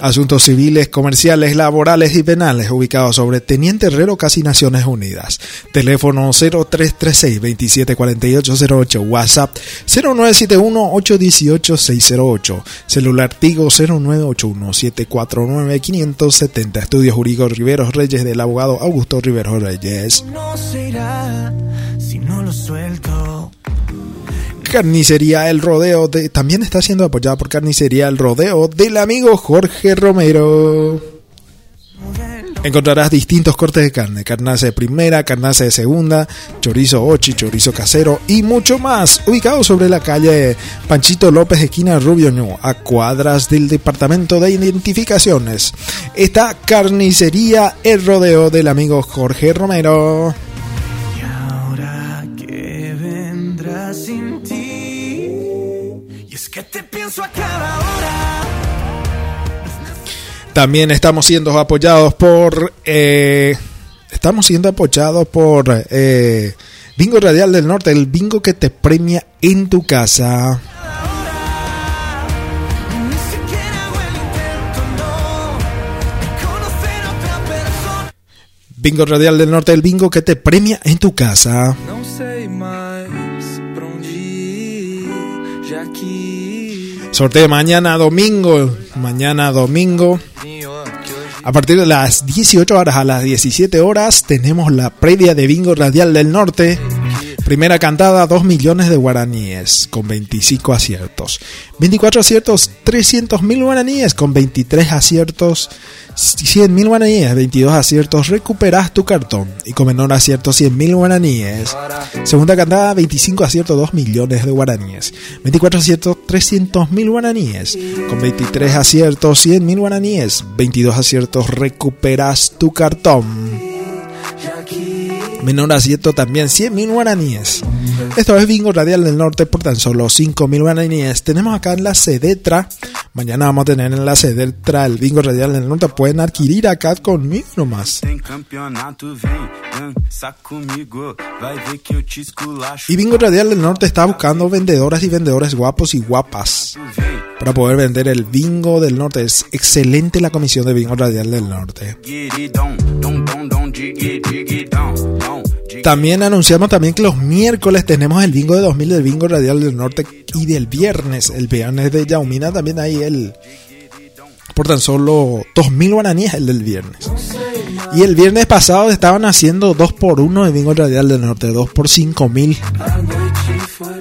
Asuntos civiles, comerciales, laborales y penales ubicados sobre Teniente Herrero, casi Naciones Unidas. Teléfono 0336-274808, WhatsApp 0971-818-608, celular Tigo 0981-749-570, Estudios Jurídicos Riveros Reyes del abogado Augusto Riveros Reyes. No se irá si no lo suelto. Carnicería El Rodeo de, también está siendo apoyada por Carnicería El Rodeo del amigo Jorge Romero. Encontrarás distintos cortes de carne, carnaza de primera, carnaza de segunda, chorizo ochi, chorizo casero y mucho más, ubicado sobre la calle Panchito López, esquina Rubio Ñu, a cuadras del Departamento de Identificaciones. Está Carnicería El Rodeo del amigo Jorge Romero. Y ahora que vendrás sin que te pienso a cada hora. También estamos siendo apoyados por. eh, estamos siendo apoyados por eh, Bingo Radial del Norte, el bingo que te premia en tu casa. Ni siquiera hago el intento, no. De conocer a otra persona. Bingo Radial del Norte, el bingo que te premia en tu casa. Não sei mais pra onde ir, que Sorteo mañana domingo. Mañana domingo. A partir de las 18 horas a las 17 horas tenemos la previa de Bingo Radial del Norte. Primera cantada, 2 millones de guaraníes con 25 aciertos. 24 aciertos, 300 mil guaraníes con 23 aciertos, 100 mil guaraníes, 22 aciertos, recuperas tu cartón. Y con menor acierto, 100 mil guaraníes. Segunda cantada, 25 aciertos, 2 millones de guaraníes. 24 aciertos, 300 mil guaraníes. Con 23 aciertos, 100 mil guaraníes. 22 aciertos, recuperas tu cartón. Menor acierto también 100 mil guaraníes. Esto es Bingo Radial del Norte por tan solo 5 mil guaraníes. Tenemos acá en la Cedetra Mañana vamos a tener enlace del el Bingo Radial del Norte. Pueden adquirir acá conmigo nomás. Y Bingo Radial del Norte está buscando vendedoras y vendedores guapos y guapas para poder vender el Bingo del Norte. Es excelente la comisión de Bingo Radial del Norte. También anunciamos también que los miércoles tenemos el bingo de 2000 del bingo radial del norte y del viernes, el viernes de Yaumina también hay el por tan solo 2000 guaraníes el del viernes. Y el viernes pasado estaban haciendo 2 por 1 de bingo radial del norte, 2 por 5000.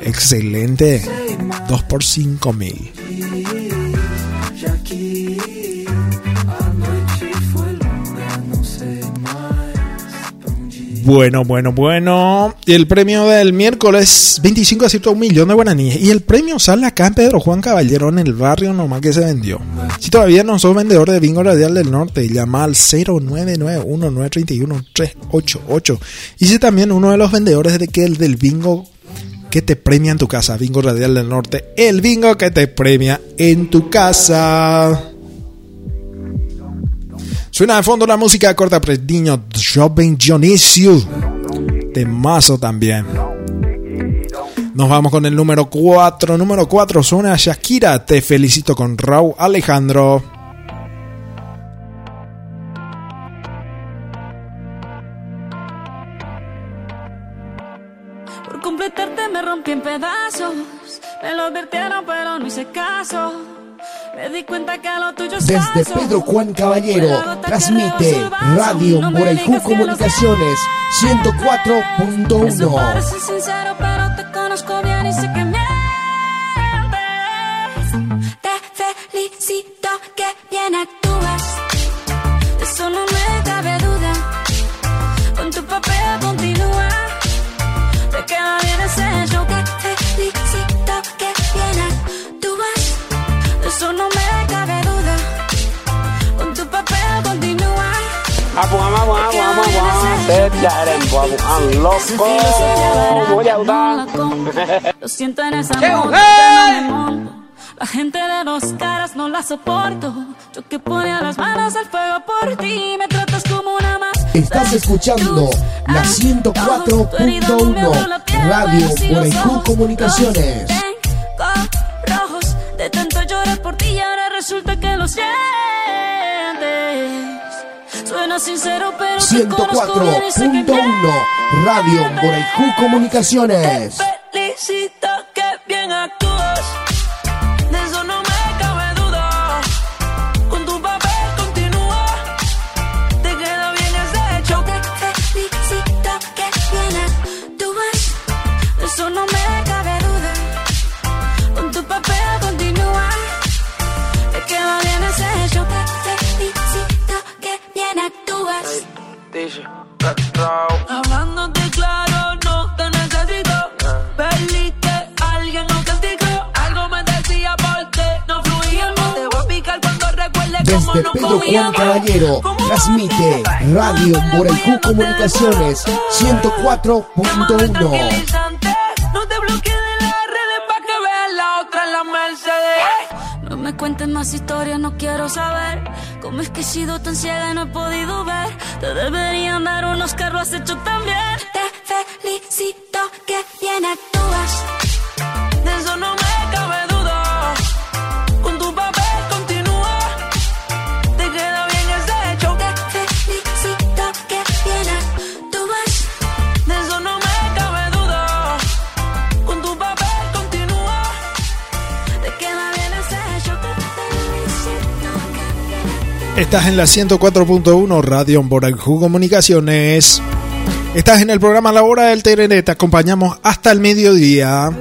Excelente. 2 por 5000. Bueno, bueno, bueno. Y el premio del miércoles 25 acierto un millón de guaraníes. Y el premio sale acá en Pedro Juan Caballero, en el barrio nomás que se vendió. Si todavía no sos vendedor de Bingo Radial del Norte, llama al 0991931388. Y si también uno de los vendedores de que el del bingo que te premia en tu casa, Bingo Radial del Norte, el bingo que te premia en tu casa. Suena de fondo la música de Corta Prediño, Joven Dionisio. De mazo también. Nos vamos con el número 4. Número 4 suena Shakira. Te felicito con Raúl Alejandro. Por completarte me rompí en pedazos. Me lo advirtieron, pero no hice caso. Desde. Pedro Juan Caballero, transmite. Radio lo Comunicaciones Eso 104.1. Vamos, vamos, vamos, vamos, vamos. Sejarem, vamos, a loco. Voy a compro. Lo siento en esa moto. La gente de dos caras no la soporto. Yo que ponía las manos al fuego por ti, me tratas como una más. Estás escuchando la 104.1 Radio Moraicú Comunicaciones. Tengo rojos de tanto llorar por ti y ahora resulta que lo sientes. Suena sincero, pero te conozco bien y sé que 104.1 Radio Moraicú Comunicaciones. te felicito que bien actúas. Cómo transmite Radio Moraicú Comunicaciones 104.1. tranquilizante. No te de las redes que veas la otra en la Mercedes. No me cuentes más historias, no quiero saber cómo es que he sido tan ciega y no he podido ver. Te deberían dar unos carros has hecho también. Te felicito que bien actúas. Estás en la 104.1 Radio Borajú Comunicaciones. Estás en el programa La Hora del Tereré. Te acompañamos hasta el mediodía.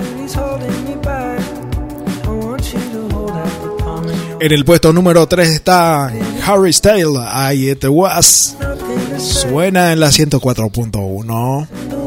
En el puesto número 3 está Harry Styles. I It Was. Suena en la 104.1.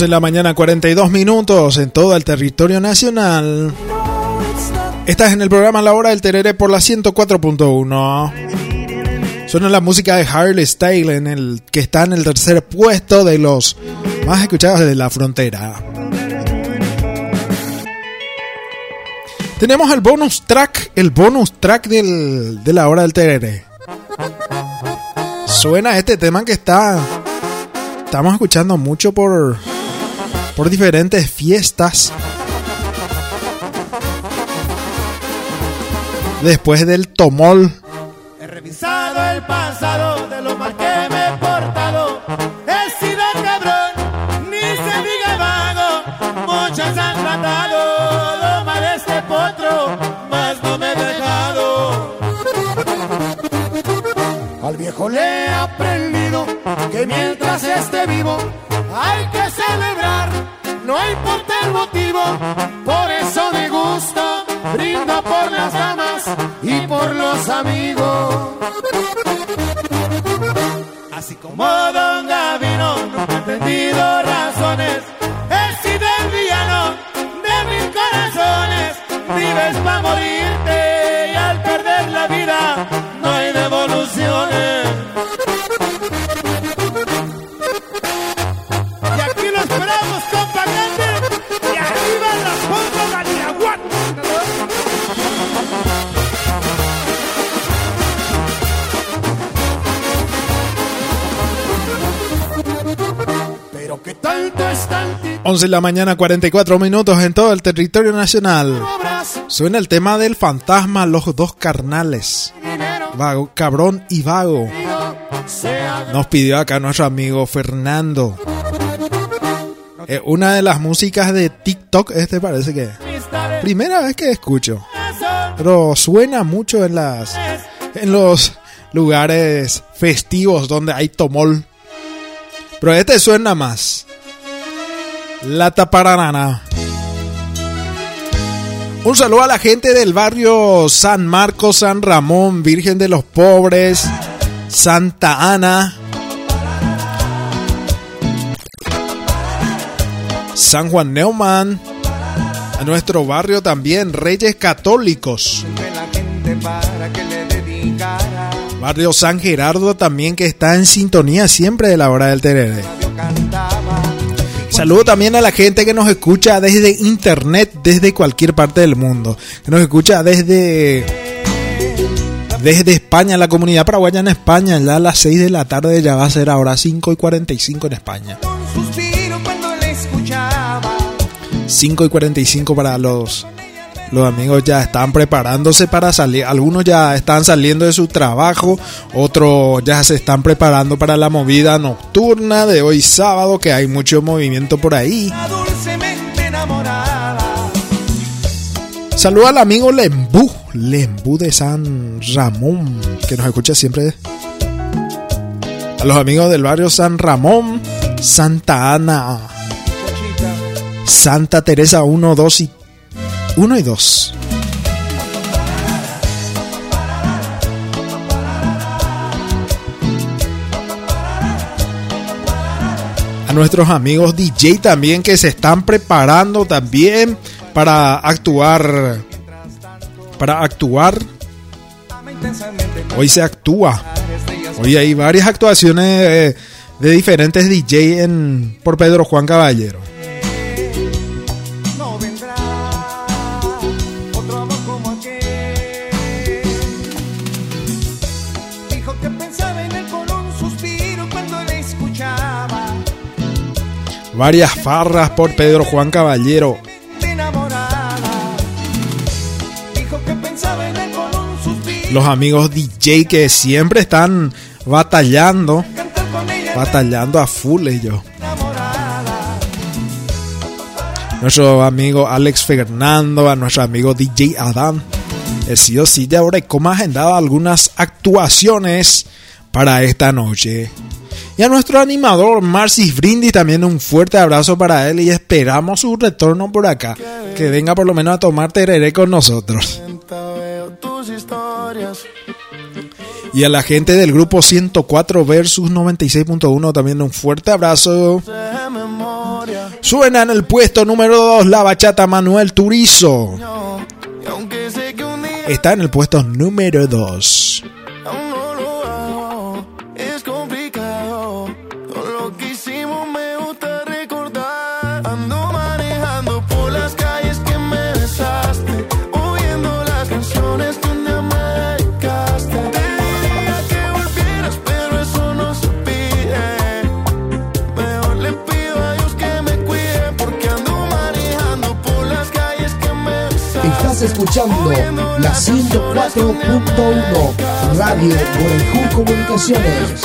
11 de la mañana, 42 minutos en todo el territorio nacional. Estás en el programa La Hora del Terere por la 104.1. Suena la música de Harley Style en el que está en el tercer puesto de los más escuchados de la frontera. Tenemos el bonus track, el bonus track del- de la hora del Terere. Suena este tema que está estamos escuchando mucho por por diferentes fiestas. Después del tomol, He revisado el pasado de lo mal que me he portado. He sido cabrón, ni se diga vago. Muchos han tratado lo mal este potro, mas no me he dejado. Al viejo le he aprendido que mientras esté vivo hay que celebrar, no importa el motivo. Por eso me gusta, brindo por las damas y por los amigos. Así como Don Gavino nunca ha entendido razones, he sido el villano de mil corazones. Vives para morirte 11 de la mañana 44 minutos en todo el territorio nacional. Suena el tema del fantasma Los dos carnales. Vago, cabrón y vago. Nos pidió acá nuestro amigo Fernando. Eh, una de las músicas de TikTok, este parece que primera vez que escucho. Pero suena mucho en las en los lugares festivos donde hay tomol. Pero este suena más. La taparanana. Un saludo a la gente del barrio San Marcos, San Ramón, Virgen de los Pobres, Santa Ana, San Juan Neumann, a nuestro barrio también, Reyes Católicos. Barrio San Gerardo también que está en sintonía siempre de la hora del terere. Saludo también a la gente que nos escucha desde internet, desde cualquier parte del mundo. Que nos escucha desde desde España, la comunidad paraguaya en España. Ya a las 6 de la tarde ya va a ser ahora 5 y 45 en España. suspiro cuando le escuchaba. 5 y 45 para los, los amigos ya están preparándose para salir. Algunos ya están saliendo de su trabajo, otros ya se están preparando para la movida nocturna de hoy sábado, que hay mucho movimiento por ahí. Saludo al amigo Lembú, Lembú de San Ramón, que nos escucha siempre. A los amigos del barrio San Ramón, Santa Ana, Santa Teresa 1, 2 y 1 y 2. A nuestros amigos DJ también que se están preparando también para actuar. Para actuar. Hoy se actúa. Hoy hay varias actuaciones eh, de diferentes DJ en, por Pedro Juan Caballero. Varias farras por Pedro Juan Caballero. Los amigos DJ que siempre están batallando. Batallando a full ellos. nuestro amigo Alex Fernando, a nuestro amigo DJ Adam. El sí o sí de ahora como agendado algunas actuaciones para esta noche. Y a nuestro animador Marcis Brindis también un fuerte abrazo para él y esperamos su retorno por acá. Que venga por lo menos a tomar tereré con nosotros. Y a la gente del grupo 104 versus 96.1 también un fuerte abrazo. Suena en el puesto número 2 la bachata Manuel Turizo. Está en el puesto número 2. Escuchando la 104.1 Radio Gualejú Comunicaciones.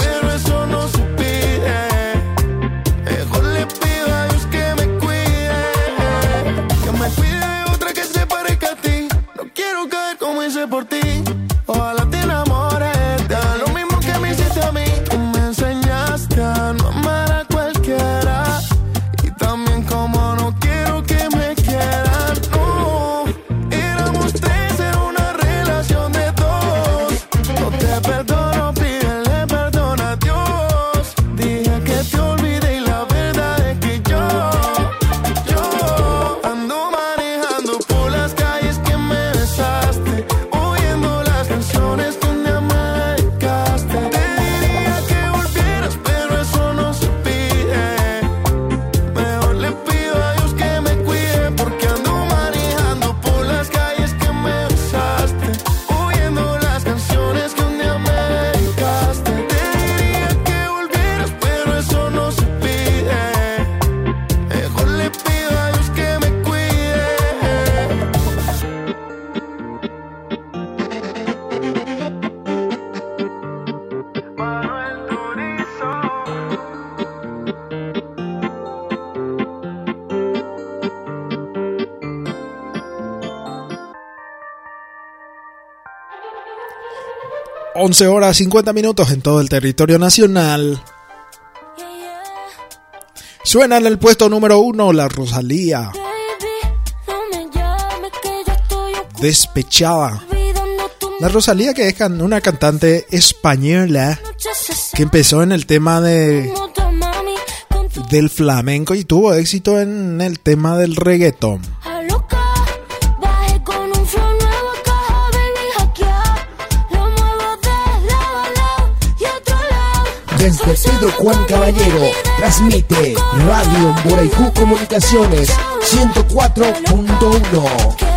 11 horas 50 minutos en todo el territorio nacional. Suena en el puesto número 1 la Rosalía. Despechada. La Rosalía que es una cantante española que empezó en el tema de del flamenco y tuvo éxito en el tema del reggaetón. Desde Pedro Juan Caballero, transmite Radio Boraicú Comunicaciones 104.1.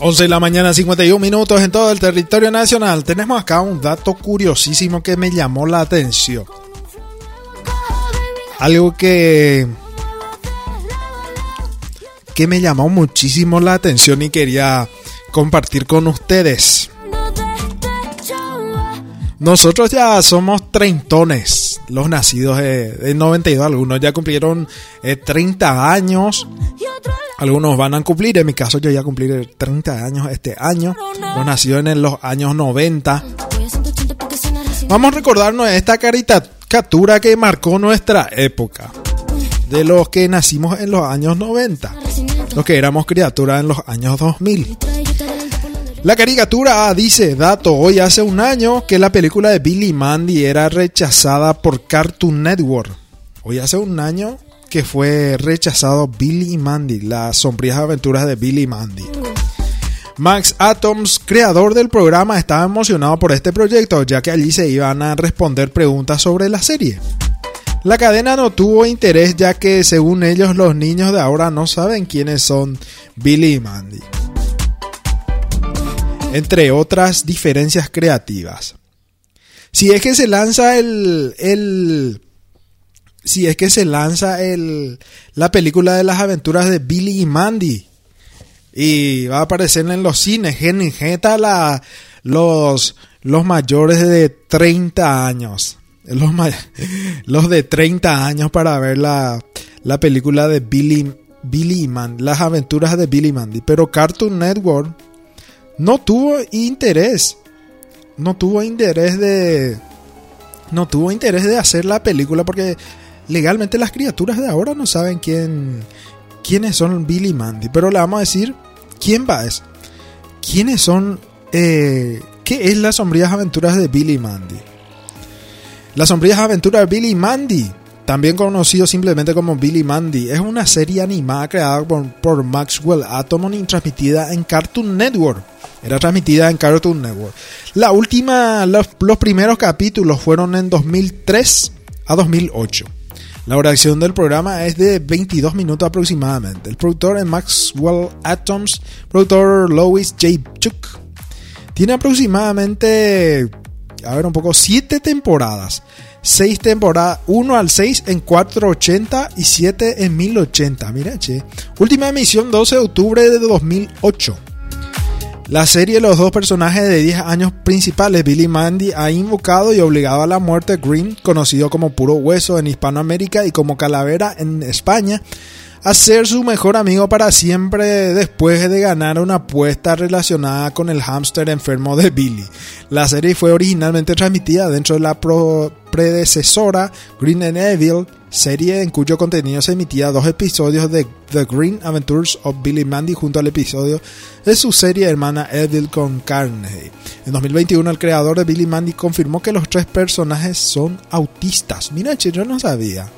11 de la mañana, 51 minutos en todo el territorio nacional. Tenemos acá un dato curiosísimo que me llamó la atención. Algo que que me llamó muchísimo la atención y quería compartir con ustedes. Nosotros ya somos treintones, los nacidos de, de 92, algunos ya cumplieron eh, 30 años, algunos van a cumplir, en mi caso yo ya cumplí 30 años este año, los nacidos en los años 90. Vamos a recordarnos esta caricatura que marcó nuestra época, de los que nacimos en los años 90, los que éramos criaturas en los años 2000. La caricatura dice, dato, hoy hace un año que la película de Billy Mandy era rechazada por Cartoon Network. Hoy hace un año que fue rechazado Billy Mandy, las sombrías aventuras de Billy Mandy. Max Atoms, creador del programa, estaba emocionado por este proyecto, ya que allí se iban a responder preguntas sobre la serie. La cadena no tuvo interés ya que según ellos los niños de ahora no saben quiénes son Billy y Mandy. Entre otras diferencias creativas. Si es que se lanza el, el si es que se lanza el, la película de las aventuras de Billy y Mandy y va a aparecer en los cines, genijeta la, los, los mayores de 30 años. Los, los de 30 años para ver la, la película de Billy, Billy y Mandy, las aventuras de Billy Mandy. Pero Cartoon Network no tuvo interés. No tuvo interés de. No tuvo interés de hacer la película porque legalmente las criaturas de ahora no saben quién, quiénes son Billy Mandy. Pero le vamos a decir quién va es. ¿Quiénes son? Eh, ¿Qué es las sombrías aventuras de Billy Mandy? Las sombrías aventuras de Billy Mandy, también conocido simplemente como Billy Mandy, es una serie animada creada por, por Maxwell Atomon y transmitida en Cartoon Network. Era transmitida en Cartoon Network. La última, los, los primeros capítulos fueron en 2003 a 2008. La duración del programa es de 22 minutos aproximadamente. El productor es Maxwell Atoms, productor Lois J. Chuck. Tiene aproximadamente, a ver un poco, 7 temporadas. 6 temporadas, 1 al 6 en 480 y 7 en 1080. Mira, che. Última emisión 12 de octubre de 2008. La serie Los dos personajes de 10 años principales, Billy Mandy, ha invocado y obligado a la muerte Green, conocido como Puro Hueso en Hispanoamérica y como Calavera en España, a ser su mejor amigo para siempre después de ganar una apuesta relacionada con el hámster enfermo de Billy. La serie fue originalmente transmitida dentro de la predecesora Green and Evil, serie en cuyo contenido se emitía dos episodios de The Green Adventures of Billy Mandy junto al episodio de su serie hermana Evil con Carnegie. En 2021 el creador de Billy Mandy confirmó que los tres personajes son autistas. Mira, che, yo no sabía.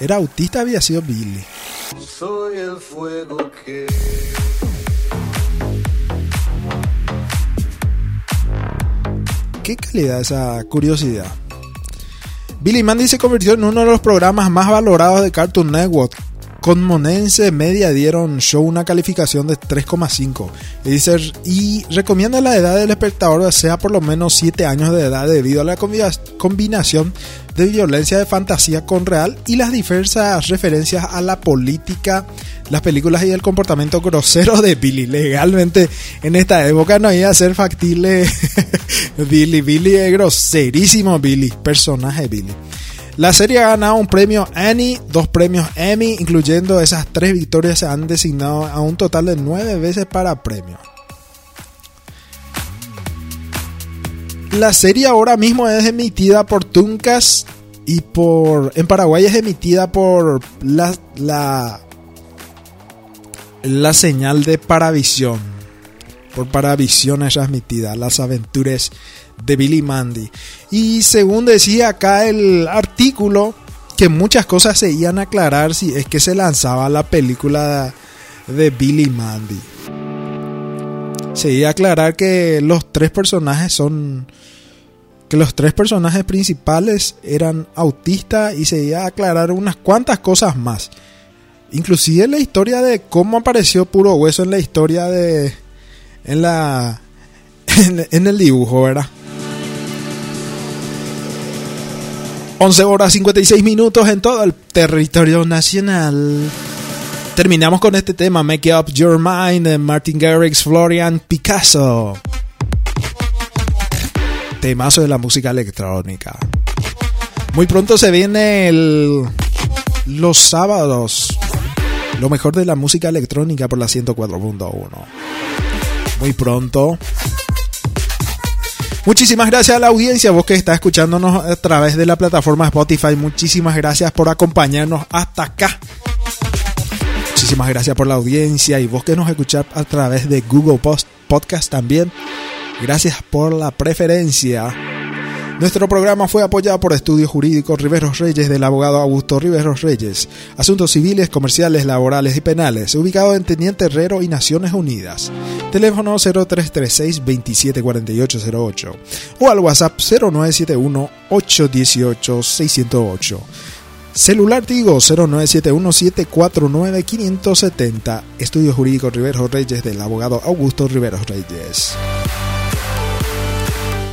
Era autista, había sido Billy. Soy el fuego que qué calidad esa curiosidad. Billy Mandy se convirtió en uno de los programas más valorados de Cartoon Network. Con Monense Media dieron show una calificación de 3,5 y, recomienda la edad del espectador sea por lo menos 7 años de edad debido a la combinación de violencia de fantasía con real y las diversas referencias a la política, las películas y el comportamiento grosero de Billy. Legalmente en esta época no iba a ser factible Billy. Billy es groserísimo Billy, personaje Billy. La serie ha ganado un premio Annie, dos premios Emmy, incluyendo esas tres victorias se han designado a un total de nueve veces para premios. La serie ahora mismo es emitida por Tuncas y por en Paraguay es emitida por la la, la señal de Paravisión. Por Paravisión es transmitida las aventuras de Billy Mandy. Y según decía acá el artículo, que muchas cosas se iban a aclarar si es que se lanzaba la película de Billy Mandy. Se iba a aclarar que los tres personajes son. Que los tres personajes principales eran autistas y se iba a aclarar unas cuantas cosas más. Inclusive la historia de cómo apareció Puro Hueso en la historia de. En la. En, el dibujo, ¿verdad? 11 horas 56 minutos en todo el territorio nacional. Terminamos con este tema, Make Up Your Mind, de Martin Garrix, Florian Picasso. Temazo de la música electrónica. Muy pronto se viene el, los sábados. Lo mejor de la música electrónica por la 104.1. Muy pronto. Muchísimas gracias a la audiencia, vos que está escuchándonos a través de la plataforma Spotify. Muchísimas gracias por acompañarnos hasta acá. Muchísimas gracias por la audiencia y vos que nos escuchás a través de Google Podcast también. Gracias por la preferencia. Nuestro programa fue apoyado por Estudios Jurídicos Riveros Reyes del abogado Augusto Riveros Reyes. Asuntos civiles, comerciales, laborales y penales. Ubicado en Teniente Herrero y Naciones Unidas. Teléfono 0336 274808 o al WhatsApp 0971 818 608. Celular Tigo 0971-749-570. Estudio Jurídico Riveros Reyes del abogado Augusto Riveros Reyes.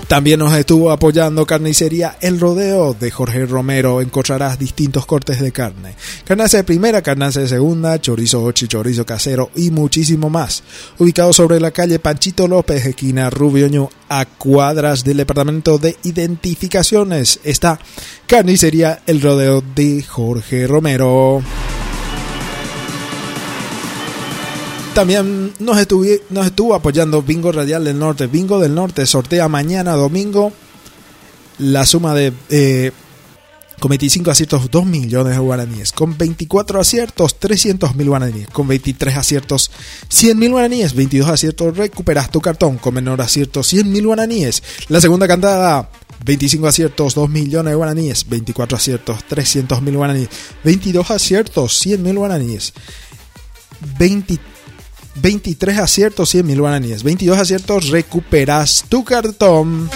También nos estuvo apoyando Carnicería El Rodeo de Jorge Romero. Encontrarás distintos cortes de carne. Carnaza de primera, carnaza de segunda, chorizo ocho, chorizo casero y muchísimo más. Ubicado sobre la calle Panchito López, esquina Rubioño, a cuadras del departamento de identificaciones. Está Carnicería El Rodeo de Jorge Romero. También nos, estuvo apoyando Bingo Radial del Norte. Bingo del Norte sortea mañana domingo la suma de... eh, con 25 aciertos 2 millones de guaraníes. Con 24 aciertos 300 mil guaraníes. Con 23 aciertos 100 mil guaraníes. 22 aciertos recuperas tu cartón. Con menor acierto 100 mil guaraníes. La segunda cantada 25 aciertos 2 millones de guaraníes. 24 aciertos 300 mil guaraníes. 22 aciertos 100 mil guaraníes. 20 23 aciertos, 100 mil guaraníes. 22 aciertos, recuperas tu cartón.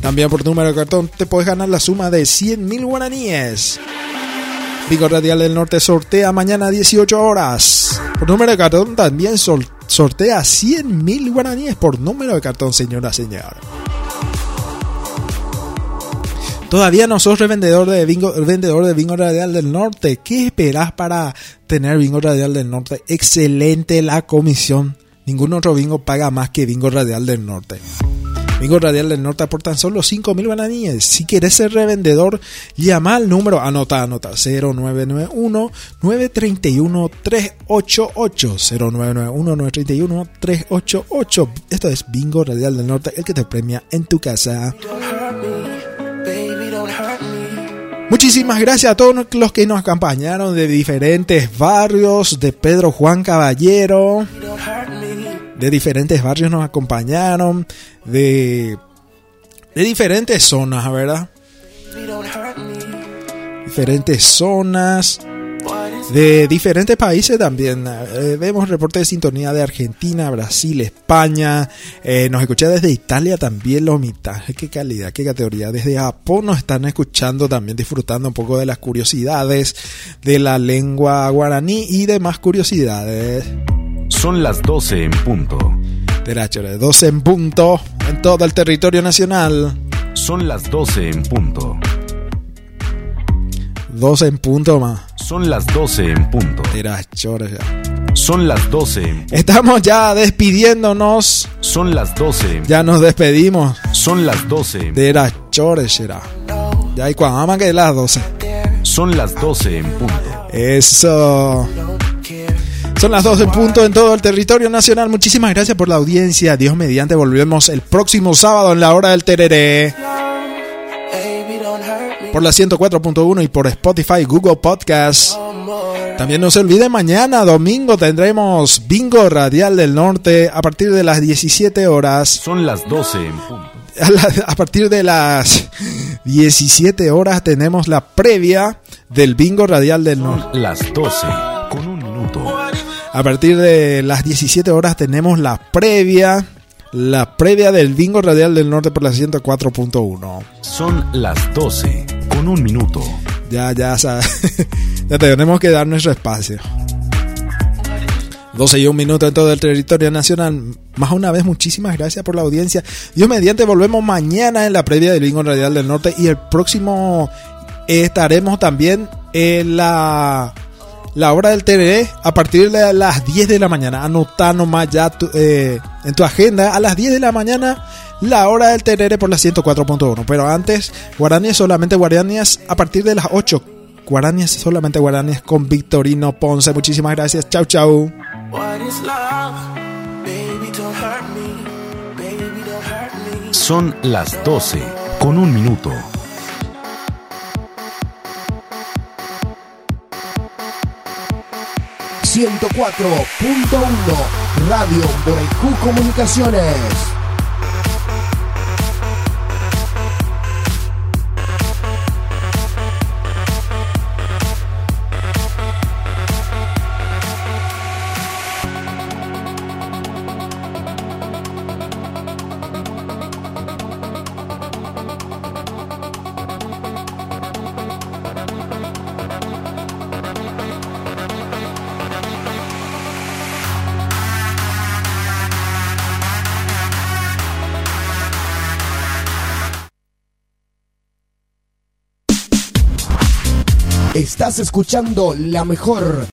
También por número de cartón te puedes ganar la suma de 100 mil guaraníes. Pico Radial del Norte sortea mañana a 18 horas. Por número de cartón también sortea 100 mil guaraníes por número de cartón, señora, señor. Todavía no sos revendedor de bingo, vendedor de bingo radial del norte. ¿Qué esperás para tener bingo radial del norte? Excelente la comisión. Ningún otro bingo paga más que bingo radial del norte. Bingo Radial del Norte por tan solo 5 mil bananíes. Si quieres ser revendedor, llama al número, anota, anota, 0991-931-388. 0991-931-388. Esto es Bingo Radial del Norte, el que te premia en tu casa. Muchísimas gracias a todos los que nos acompañaron de diferentes barrios, de Pedro Juan Caballero, de diferentes barrios nos acompañaron, de, de diferentes zonas, ¿verdad? Diferentes zonas, de diferentes países también. Eh, vemos reportes de sintonía de Argentina, Brasil, España. Eh, nos escucha desde Italia también los mitajes. Qué calidad, qué categoría. Desde Japón nos están escuchando también, disfrutando un poco de las curiosidades de la lengua guaraní y demás curiosidades. Son las 12 en punto. Derecho de 12 en punto en todo el territorio nacional. Son las 12 en punto. 12 en punto más. Son las 12 en punto. Derecho, Son las 12 en punto. Estamos ya despidiéndonos. Son las 12 en Ya nos despedimos. Son las 12 en De la será. Ya hay cuando que las 12. Son las 12 en punto. Eso. Son las 12 en punto en todo el territorio nacional. Muchísimas gracias por la audiencia. Dios mediante, volvemos el próximo sábado en la hora del tereré. Por la 104.1 y por Spotify, Google Podcast. También no se olvide, mañana domingo tendremos Bingo Radial del Norte a partir de las 17 horas. Son las 12 en punto. A, la- a partir de las 17 horas tenemos la previa del Bingo Radial del Norte. Las 12 con un minuto. A partir de las 17 horas tenemos la previa, la previa del Bingo Radial del Norte por la 104.1. Son las 12 con un minuto. Ya, ya, sa- ya tenemos que dar nuestro espacio. 12 y un minuto en todo el territorio nacional. Más una vez, muchísimas gracias por la audiencia. Dios mediante, volvemos mañana en la previa del Bingo Radial del Norte y el próximo estaremos también en la, la hora del TVE a partir de las 10 de la mañana. Anotá nomás ya tu- eh, en tu agenda a las 10 de la mañana la hora del TVE por la 104.1. Pero antes, guaraníes solamente guaraníes a partir de las 8. Guaraníes solamente guaraníes con Victorino Ponce. Muchísimas gracias. Chau, chau. What is love? Baby, don't hurt me. Baby, don't hurt me. Son las 12 con un minuto. ...104.1... Radio Borecú Comunicaciones. Estás escuchando la mejor